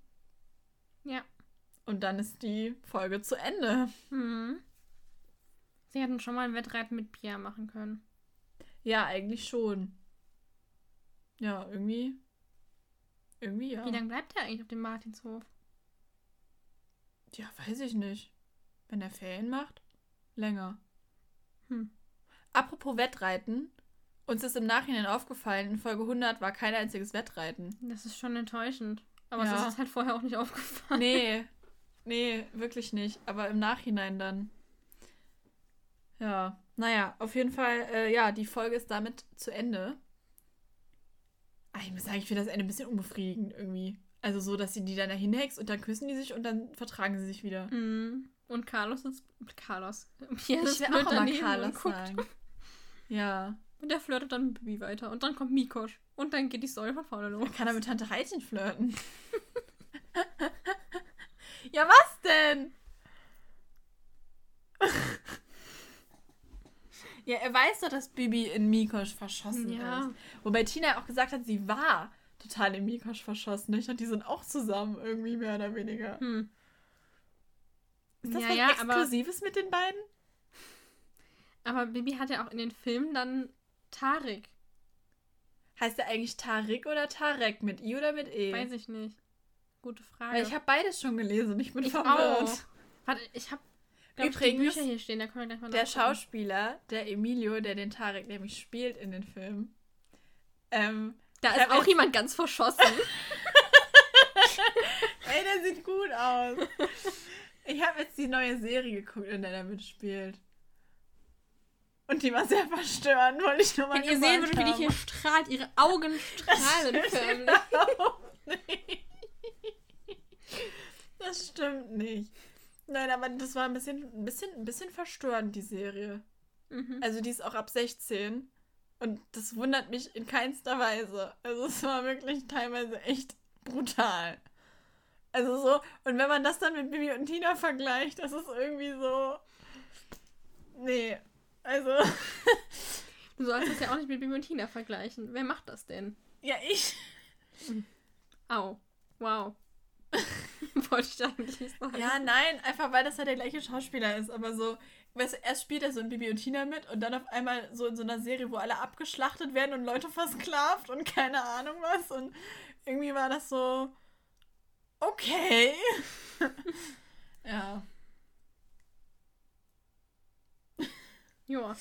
Speaker 1: Ja.
Speaker 2: Und dann ist die Folge zu Ende.
Speaker 1: Mhm. Sie hätten schon mal ein Wettreiten mit Pierre machen können.
Speaker 2: Ja, eigentlich schon. Ja, irgendwie. Irgendwie ja.
Speaker 1: Wie lange bleibt er eigentlich auf dem Martinshof?
Speaker 2: Ja, weiß ich nicht. Wenn er Ferien macht? Länger.
Speaker 1: Hm.
Speaker 2: Apropos Wettreiten. Uns ist im Nachhinein aufgefallen, in Folge 100 war kein einziges Wettreiten.
Speaker 1: Das ist schon enttäuschend. Aber es
Speaker 2: Ja.
Speaker 1: ist uns halt vorher auch nicht aufgefallen.
Speaker 2: Nee, nee, wirklich nicht. Aber im Nachhinein dann. Ja, naja, auf jeden Fall, äh, ja, die Folge ist damit zu Ende. Ah, ich muss sagen, ich finde das Ende ein bisschen unbefriedigend irgendwie. Also so, dass sie die dann da hinhext und dann küssen die sich und dann vertragen sie sich wieder.
Speaker 1: Mhm. Und Carlos ist. Carlos. Pierre
Speaker 2: Ich will auch
Speaker 1: und
Speaker 2: Carlos sagen. Ja.
Speaker 1: Und der flirtet dann mit Bibi weiter. Und dann kommt Mikosch. Und dann geht die Story von vorne los.
Speaker 2: Dann kann er mit Tante Heidchen flirten. ja, was denn? ja, er weiß doch, dass Bibi in Mikosch verschossen
Speaker 1: Ja.
Speaker 2: ist. Wobei Tina auch gesagt hat, sie war total in Mikosch verschossen. Ich dachte, die sind auch zusammen irgendwie mehr oder weniger.
Speaker 1: Hm.
Speaker 2: Ist das
Speaker 1: Ja,
Speaker 2: was
Speaker 1: ja, aber-
Speaker 2: Exklusives mit den beiden?
Speaker 1: Aber Bibi hat ja auch in den Filmen dann Tarik.
Speaker 2: Heißt er eigentlich Tarik oder Tarek? Mit I oder mit E?
Speaker 1: Weiß ich nicht. Gute Frage.
Speaker 2: Weil ich habe beides schon gelesen und ich bin
Speaker 1: Ich
Speaker 2: verwirrt.
Speaker 1: auch. Warte, ich habe die
Speaker 2: Übrigens,
Speaker 1: Bücher hier stehen,
Speaker 2: Der. Schauspieler, der Emilio, der den Tarek nämlich spielt in den Filmen, ähm,
Speaker 1: Da ist auch jemand ganz verschossen.
Speaker 2: ey, der sieht gut aus. Ich habe jetzt die neue Serie geguckt, in der er mitspielt. Und die war sehr verstörend, wollte ich nur mal
Speaker 1: Wenn ihr sehen würdet, wie die hier strahlt, ihre Augen strahlen förmlich.
Speaker 2: Das stimmt nicht. Nein, aber das war ein bisschen, ein bisschen, ein bisschen verstörend, die Serie.
Speaker 1: Mhm.
Speaker 2: Also die ist auch ab 16. Und das wundert mich in keinster Weise. Also es war wirklich teilweise echt brutal. Also so, und wenn man das dann mit Bibi und Tina vergleicht, das ist irgendwie so. Nee. Also.
Speaker 1: Du sollst das ja auch nicht mit Bibi und Tina vergleichen. Wer macht das denn?
Speaker 2: ja, ich.
Speaker 1: Au. Wow. Wollte ich eigentlich nicht sagen.
Speaker 2: Ja, nein, einfach weil das halt der gleiche Schauspieler ist. Aber so, weißt du, erst spielt er so in Bibi und Tina mit und dann auf einmal so in so einer Serie, wo alle abgeschlachtet werden und Leute versklavt und keine Ahnung was. Und irgendwie war das so. Okay. ja.
Speaker 1: Joa.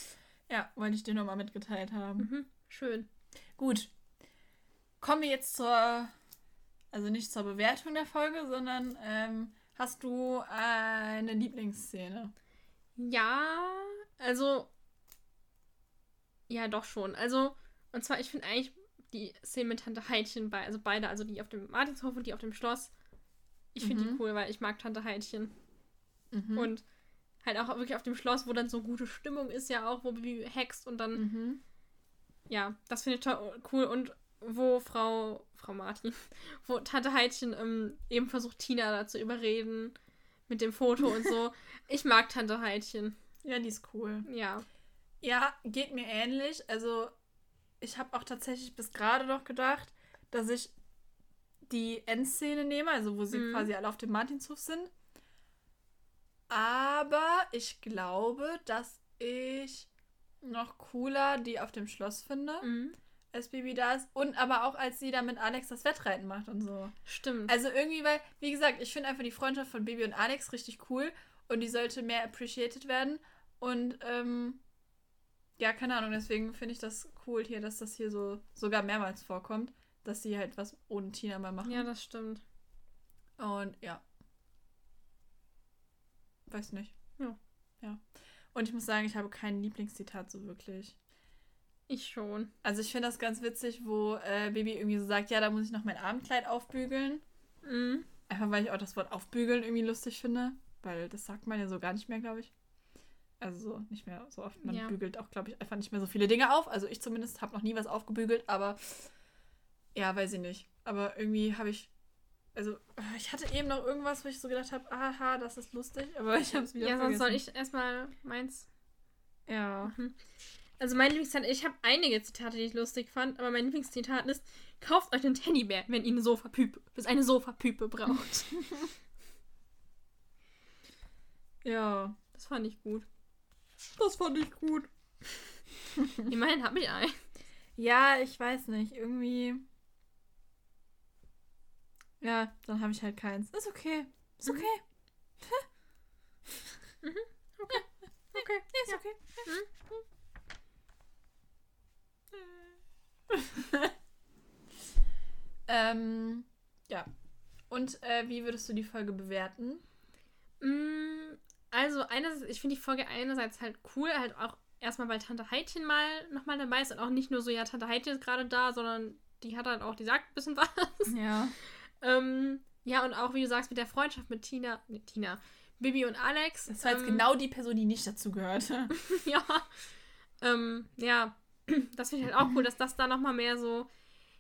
Speaker 2: Ja, wollte ich dir nochmal mitgeteilt haben.
Speaker 1: Mhm. Schön.
Speaker 2: Gut. Kommen wir jetzt zur. Also nicht zur Bewertung der Folge, sondern ähm, hast du eine Lieblingsszene?
Speaker 1: Ja, also. Ja, doch schon. Also, und zwar, ich finde eigentlich die Szene mit Tante Heidchen bei, also beide, also die auf dem Martinshof und die auf dem Schloss. Ich finde
Speaker 2: Mhm.
Speaker 1: die cool, weil ich mag Tante Heidchen.
Speaker 2: Mhm.
Speaker 1: Und Halt auch wirklich auf dem Schloss, wo dann so gute Stimmung ist ja auch, wo Bibi hext und dann,
Speaker 2: Mhm.
Speaker 1: ja, das finde ich toll, cool. Und wo Frau, Frau Martin, wo Tante Heidchen ähm, eben versucht, Tina da zu überreden mit dem Foto und so. Ich mag Tante Heidchen.
Speaker 2: Ja, die ist cool.
Speaker 1: Ja.
Speaker 2: Ja, geht mir ähnlich. Also, ich habe auch tatsächlich bis gerade noch gedacht, dass ich die Endszene nehme, also wo sie
Speaker 1: Mhm.
Speaker 2: quasi alle auf dem Martinshof sind. Aber ich glaube, dass ich noch cooler die auf dem Schloss finde,
Speaker 1: Mhm.
Speaker 2: Als Bibi da ist. Und aber auch, als sie da mit Alex das Wettreiten macht und so.
Speaker 1: Stimmt.
Speaker 2: Also irgendwie, weil, wie gesagt, ich finde einfach die Freundschaft von Bibi und Alex richtig cool und die sollte mehr appreciated werden. Und ähm, ja, keine Ahnung, deswegen finde ich das cool hier, dass das hier so sogar mehrmals vorkommt, dass sie halt was ohne Tina mal machen.
Speaker 1: ja, das stimmt.
Speaker 2: Und ja. Weiß nicht.
Speaker 1: Ja.
Speaker 2: Ja. Und ich muss sagen, ich habe kein Lieblingszitat so wirklich.
Speaker 1: Ich schon.
Speaker 2: Also ich finde das ganz witzig, wo äh, Baby irgendwie so sagt, ja, da muss ich noch mein Abendkleid aufbügeln.
Speaker 1: Mhm.
Speaker 2: Einfach weil ich auch das Wort aufbügeln irgendwie lustig finde. Weil das sagt man ja so gar nicht mehr, glaube ich. Also so nicht mehr so oft. Man
Speaker 1: Ja.
Speaker 2: bügelt auch, glaube ich, einfach nicht mehr so viele Dinge auf. Also ich zumindest habe noch nie was aufgebügelt, aber ja, weiß ich nicht. Aber irgendwie habe ich. Also, äh, ich hatte eben noch irgendwas, wo ich so gedacht habe, aha, das ist lustig, aber ich habe es wieder
Speaker 1: Ja, sonst
Speaker 2: vergessen.
Speaker 1: soll ich erstmal meins.
Speaker 2: Ja.
Speaker 1: Also mein Lieblingszitat, ich habe einige Zitate, die ich lustig fand, aber mein Lieblingszitat ist, kauft euch einen Teddybär, wenn ihr eine Sofapüpe, bis eine Sofapüpe braucht.
Speaker 2: Ja.
Speaker 1: Das fand ich gut.
Speaker 2: Das fand ich gut.
Speaker 1: Immerhin habe ich einen.
Speaker 2: Ja, ich weiß nicht. Irgendwie. Ja, dann habe ich halt keins. Ist okay. Ist okay.
Speaker 1: Okay.
Speaker 2: Ja, ist
Speaker 1: Ja.
Speaker 2: okay. ähm, ja. Und äh, wie würdest du die Folge bewerten?
Speaker 1: Mm, Also, einerseits, ich finde die Folge einerseits halt cool, halt auch erstmal, weil Tante Heidchen mal nochmal dabei ist und auch nicht nur so, ja, Tante Heidchen ist gerade da, sondern die hat halt auch, die sagt ein bisschen was.
Speaker 2: Ja.
Speaker 1: ähm, ja, und auch, wie du sagst, mit der Freundschaft mit Tina, nee, Tina, Bibi und Alex.
Speaker 2: Das war jetzt
Speaker 1: ähm,
Speaker 2: genau die Person, die nicht dazu gehörte.
Speaker 1: ja. Ähm, ja, das finde ich halt auch cool, dass das da nochmal mehr so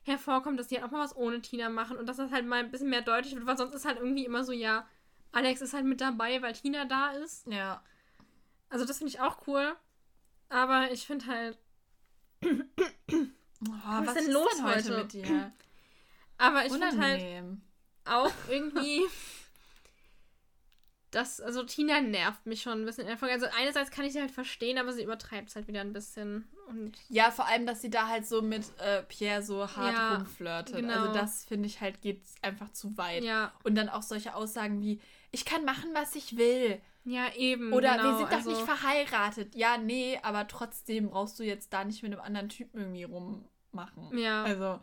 Speaker 1: hervorkommt, dass die halt auch mal was ohne Tina machen und dass das halt mal ein bisschen mehr deutlich wird, weil sonst ist halt irgendwie immer so, ja, Alex ist halt mit dabei, weil Tina da ist.
Speaker 2: Ja.
Speaker 1: Also das finde ich auch cool. Aber ich finde halt,
Speaker 2: Oh,
Speaker 1: Was ist denn los heute?
Speaker 2: mit dir?
Speaker 1: aber ich finde halt auch irgendwie, dass, also Tina nervt mich schon ein bisschen in der Folge. Also einerseits kann ich sie halt verstehen, aber sie übertreibt es halt wieder ein bisschen. Und
Speaker 2: Ja, vor allem, dass sie da halt so mit äh, Pierre so hart
Speaker 1: Ja,
Speaker 2: rumflirtet.
Speaker 1: genau.
Speaker 2: Also das finde ich halt geht einfach zu weit.
Speaker 1: ja,
Speaker 2: Und dann auch solche Aussagen wie, ich kann machen, was ich will.
Speaker 1: ja, eben.
Speaker 2: Oder
Speaker 1: genau,
Speaker 2: wir sind doch
Speaker 1: also,
Speaker 2: nicht verheiratet. Ja, nee, aber trotzdem brauchst du jetzt da nicht mit einem anderen Typen irgendwie rummachen.
Speaker 1: Ja.
Speaker 2: Also,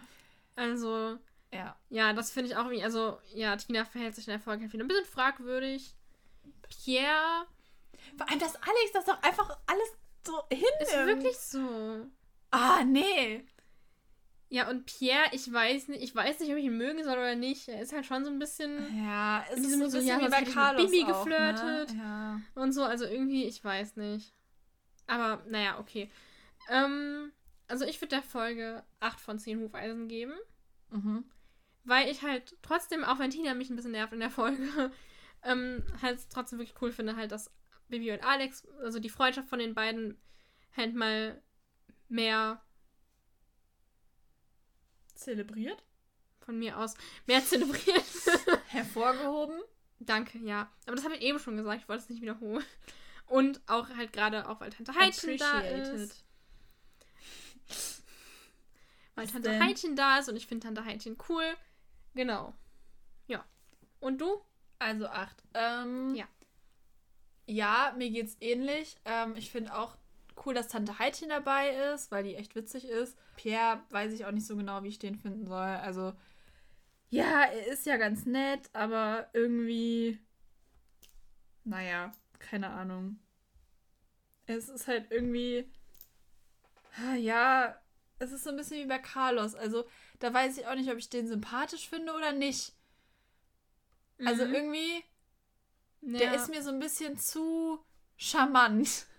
Speaker 1: Also,
Speaker 2: ja.
Speaker 1: ja, das finde ich auch irgendwie, also, ja, Tina verhält sich in der Folge halt ein bisschen fragwürdig. Pierre
Speaker 2: Vor allem, dass Alex das doch einfach alles so hinnimmt.
Speaker 1: ist wirklich so.
Speaker 2: Ah, nee.
Speaker 1: Ja, und Pierre, ich weiß nicht, ich weiß nicht, ob ich ihn mögen soll oder nicht. Er ist halt schon so ein bisschen
Speaker 2: Ja, es ist so ein
Speaker 1: so,
Speaker 2: bisschen
Speaker 1: ja,
Speaker 2: wie bei Carlos
Speaker 1: Bibi
Speaker 2: auch,
Speaker 1: geflirtet.
Speaker 2: Ne? Ja.
Speaker 1: und so, also irgendwie, ich weiß nicht. Aber, naja, okay. Ähm, also ich würde der Folge 8 von 10 Hufeisen geben.
Speaker 2: Mhm.
Speaker 1: Weil ich halt trotzdem, auch wenn Tina mich ein bisschen nervt in der Folge, ähm, halt trotzdem wirklich cool finde, halt, dass Bibi und Alex, also die Freundschaft von den beiden, halt mal mehr
Speaker 2: Zelebriert?
Speaker 1: von mir aus, mehr zelebriert.
Speaker 2: Hervorgehoben?
Speaker 1: Danke, ja. Aber das habe ich eben schon gesagt, ich wollte es nicht wiederholen. Und auch halt gerade auch, weil Tante Heidchen da ist. Weil
Speaker 2: Was
Speaker 1: Tante
Speaker 2: denn?
Speaker 1: Heidchen da ist und ich finde Tante Heidchen cool. Genau. Ja. Und du?
Speaker 2: Also acht. Ähm,
Speaker 1: Ja.
Speaker 2: Ja, mir geht's ähnlich. Ähm, ich finde auch cool, dass Tante Heidchen dabei ist, weil die echt witzig ist. Pierre weiß ich auch nicht so genau, wie ich den finden soll. Also, ja, er ist ja ganz nett, aber irgendwie. Naja, keine Ahnung. Es ist halt irgendwie. Ja, es ist so ein bisschen wie bei Carlos. Also, da weiß ich auch nicht, ob ich den sympathisch finde oder nicht. Also
Speaker 1: Mhm.
Speaker 2: irgendwie,
Speaker 1: Ja.
Speaker 2: der ist mir so ein bisschen zu charmant.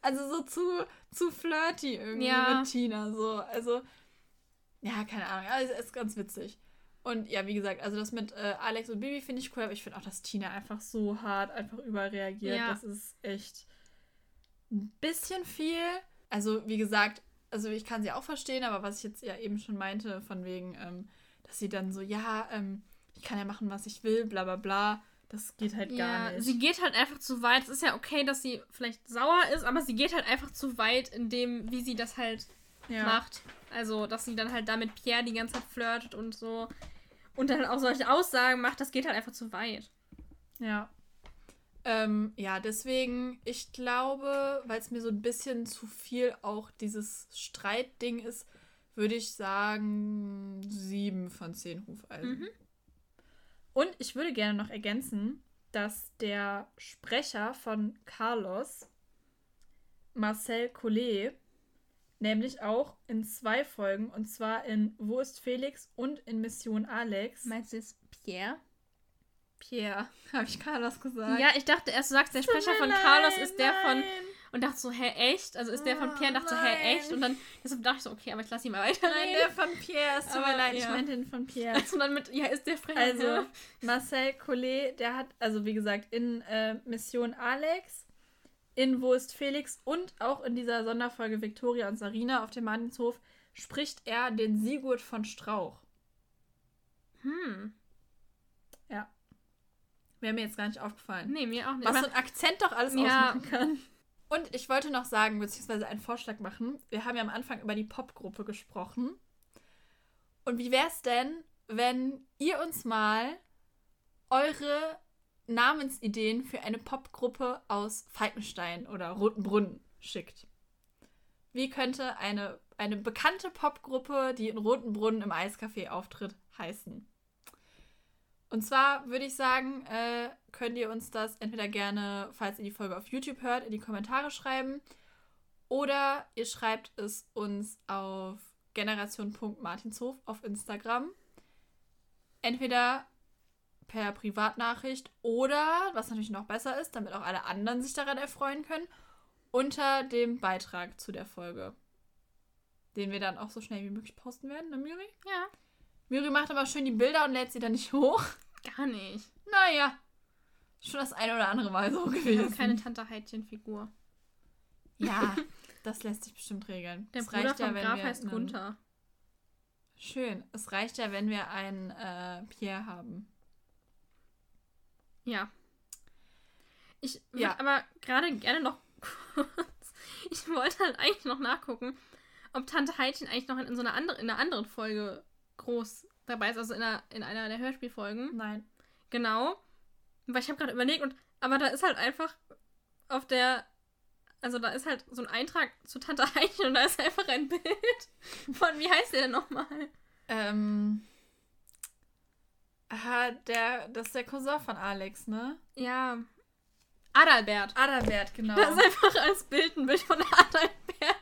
Speaker 2: Also so zu, zu flirty irgendwie
Speaker 1: Ja.
Speaker 2: mit Tina. So. Also, ja, keine Ahnung. Also, es ist ganz witzig. Und ja, wie gesagt, also das mit äh, Alex und Bibi finde ich cool, aber ich finde auch, dass Tina einfach so hart einfach überreagiert.
Speaker 1: Ja.
Speaker 2: Das ist echt ein bisschen viel. Also, wie gesagt, also ich kann sie auch verstehen, aber was ich jetzt ja eben schon meinte, von wegen, ähm, dass sie dann so, ja, ähm, ich kann ja machen, was ich will, bla bla bla, das geht halt gar
Speaker 1: Ja,
Speaker 2: nicht.
Speaker 1: sie geht halt einfach zu weit. Es ist ja okay, dass sie vielleicht sauer ist, aber sie geht halt einfach zu weit in dem, wie sie das halt
Speaker 2: ja.
Speaker 1: macht. Also, dass sie dann halt da mit Pierre die ganze Zeit flirtet und so. Und dann auch solche Aussagen macht, das geht halt einfach zu weit.
Speaker 2: Ja. Ähm, ja, deswegen, ich glaube, weil es mir so ein bisschen zu viel auch dieses Streitding ist, würde ich sagen, sieben von zehn Hufeisen.
Speaker 1: Mhm.
Speaker 2: Und ich würde gerne noch ergänzen, dass der Sprecher von Carlos, Marcel Collet, nämlich auch in zwei Folgen, und zwar in Wo ist Felix und in Mission Alex.
Speaker 1: Meinst du jetzt Pierre?
Speaker 2: Pierre, habe ich Carlos gesagt?
Speaker 1: Ja, ich dachte erst, du sagst, der Sprecher von Carlos ist der von. Und dachte so, hä, echt? Also ist der von Pierre und dachte so, hä,
Speaker 2: nein.
Speaker 1: echt? Und dann deshalb dachte ich so, okay, aber ich lasse ihn mal weiterreden.
Speaker 2: Nein, der von Pierre. Es tut
Speaker 1: Aber
Speaker 2: mir leid, ich
Speaker 1: ja.
Speaker 2: meinte den von Pierre.
Speaker 1: und dann mit, ja, ist der Sprecher.
Speaker 2: Also,
Speaker 1: ja.
Speaker 2: Marcel Collet, der hat, also wie gesagt, in äh, Mission Alex, in Wo ist Felix und auch in dieser Sonderfolge Victoria und Sarina auf dem Martinshof spricht er den Sigurd von Strauch.
Speaker 1: Hm.
Speaker 2: Wäre mir jetzt gar nicht aufgefallen.
Speaker 1: Nee, mir auch nicht.
Speaker 2: Was so ein Akzent doch alles
Speaker 1: Ja.
Speaker 2: ausmachen kann. Und ich wollte noch sagen, beziehungsweise einen Vorschlag machen. Wir haben ja am Anfang über die Popgruppe gesprochen. Und wie wäre es denn, wenn ihr uns mal eure Namensideen für eine Popgruppe aus Falkenstein oder Rotenbrunn schickt? Wie könnte eine, eine bekannte Popgruppe, die in Rotenbrunn im Eiscafé auftritt, heißen? Und zwar würde ich sagen, äh, könnt ihr uns das entweder gerne, falls ihr die Folge auf YouTube hört, in die Kommentare schreiben. Oder ihr schreibt es uns auf generation.martinshof auf Instagram. Entweder per Privatnachricht oder, was natürlich noch besser ist, damit auch alle anderen sich daran erfreuen können, unter dem Beitrag zu der Folge. Den wir dann auch so schnell wie möglich posten werden, ne Miri?
Speaker 1: ja,
Speaker 2: Miri macht aber schön die Bilder und lädt sie dann nicht hoch.
Speaker 1: gar nicht.
Speaker 2: Naja, schon das eine oder andere Mal so
Speaker 1: Ich
Speaker 2: gewesen.
Speaker 1: habe keine Tante Heidchen-Figur.
Speaker 2: ja, das lässt sich bestimmt regeln.
Speaker 1: Der
Speaker 2: es
Speaker 1: Bruder vom
Speaker 2: wenn
Speaker 1: Graf
Speaker 2: wir
Speaker 1: heißt Gunther.
Speaker 2: Schön. Es reicht ja, wenn wir einen äh, Pierre haben.
Speaker 1: Ja. Ich würde
Speaker 2: Ja.
Speaker 1: aber gerade gerne noch kurz. Ich wollte halt eigentlich noch nachgucken, ob Tante Heidchen eigentlich noch in, in so einer anderen, in einer anderen Folge groß dabei ist, also in einer, in einer der Hörspielfolgen.
Speaker 2: Nein.
Speaker 1: Genau. Weil ich habe gerade überlegt und aber da ist halt einfach auf der also da ist halt so ein Eintrag zu Tante Heidchen und da ist einfach ein Bild von wie heißt der denn nochmal?
Speaker 2: Ähm. Aha, der, das ist der Cousin von Alex, ne?
Speaker 1: Ja. Adalbert.
Speaker 2: Adalbert, genau.
Speaker 1: Da ist einfach als Bild ein Bild von Adalbert.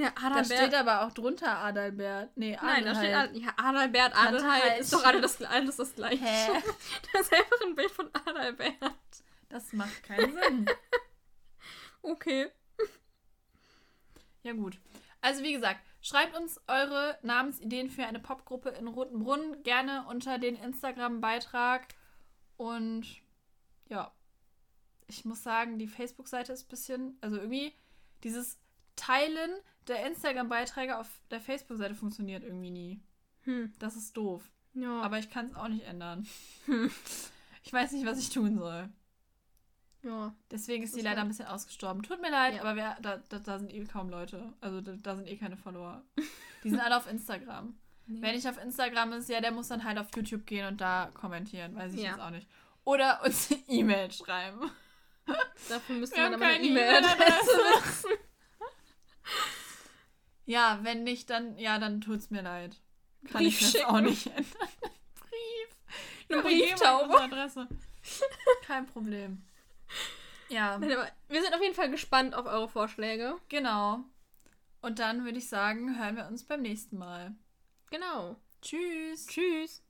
Speaker 1: Ja,
Speaker 2: Da
Speaker 1: Adalbert.
Speaker 2: steht aber auch drunter Adalbert. Nee,
Speaker 1: Nein, da steht
Speaker 2: Adelheid.
Speaker 1: Ad ja, Adalbert, Adelheid. Ist doch alles das, alles das gleiche.
Speaker 2: Hä?
Speaker 1: Da ist einfach ein Bild von Adalbert.
Speaker 2: Das macht keinen Sinn.
Speaker 1: Okay.
Speaker 2: Ja, gut. Also, wie gesagt, schreibt uns eure Namensideen für eine Popgruppe in Rotenbrunn gerne unter den Instagram-Beitrag. Und ja, ich muss sagen, die Facebook-Seite ist ein bisschen, also irgendwie dieses Teilen der Instagram-Beiträge auf der Facebook-Seite funktioniert irgendwie nie.
Speaker 1: Hm.
Speaker 2: Das ist doof.
Speaker 1: Ja.
Speaker 2: Aber ich kann es auch nicht ändern. Ich weiß nicht, was ich tun soll.
Speaker 1: ja.
Speaker 2: Deswegen ist
Speaker 1: ist
Speaker 2: leider ein bisschen ausgestorben. Tut mir leid,
Speaker 1: Ja.
Speaker 2: aber wir, da, da, da sind eh kaum Leute. Also da, da sind eh keine Follower. Die sind alle auf Instagram.
Speaker 1: Nee.
Speaker 2: Wer nicht auf Instagram ist, ja, der muss dann halt auf YouTube gehen und da kommentieren. Weiß ich
Speaker 1: Ja.
Speaker 2: jetzt auch nicht. Oder uns eine E-Mail schreiben.
Speaker 1: Dafür müssten
Speaker 2: Wir
Speaker 1: wir
Speaker 2: haben
Speaker 1: dann aber eine E-Mail-Adresse
Speaker 2: E-Mail-Adresse.
Speaker 1: wissen.
Speaker 2: Ja, wenn nicht, dann, ja, dann tut's mir leid. Kann ich das
Speaker 1: Brief
Speaker 2: auch
Speaker 1: schicken.
Speaker 2: nicht ändern. Brief.
Speaker 1: Eine Brieftaube.
Speaker 2: Adresse. Kein Problem. Ja,
Speaker 1: Nein, aber wir sind auf jeden Fall gespannt auf eure Vorschläge.
Speaker 2: genau. Und dann würde ich sagen, hören wir uns beim nächsten Mal.
Speaker 1: Genau.
Speaker 2: Tschüss.
Speaker 1: Tschüss.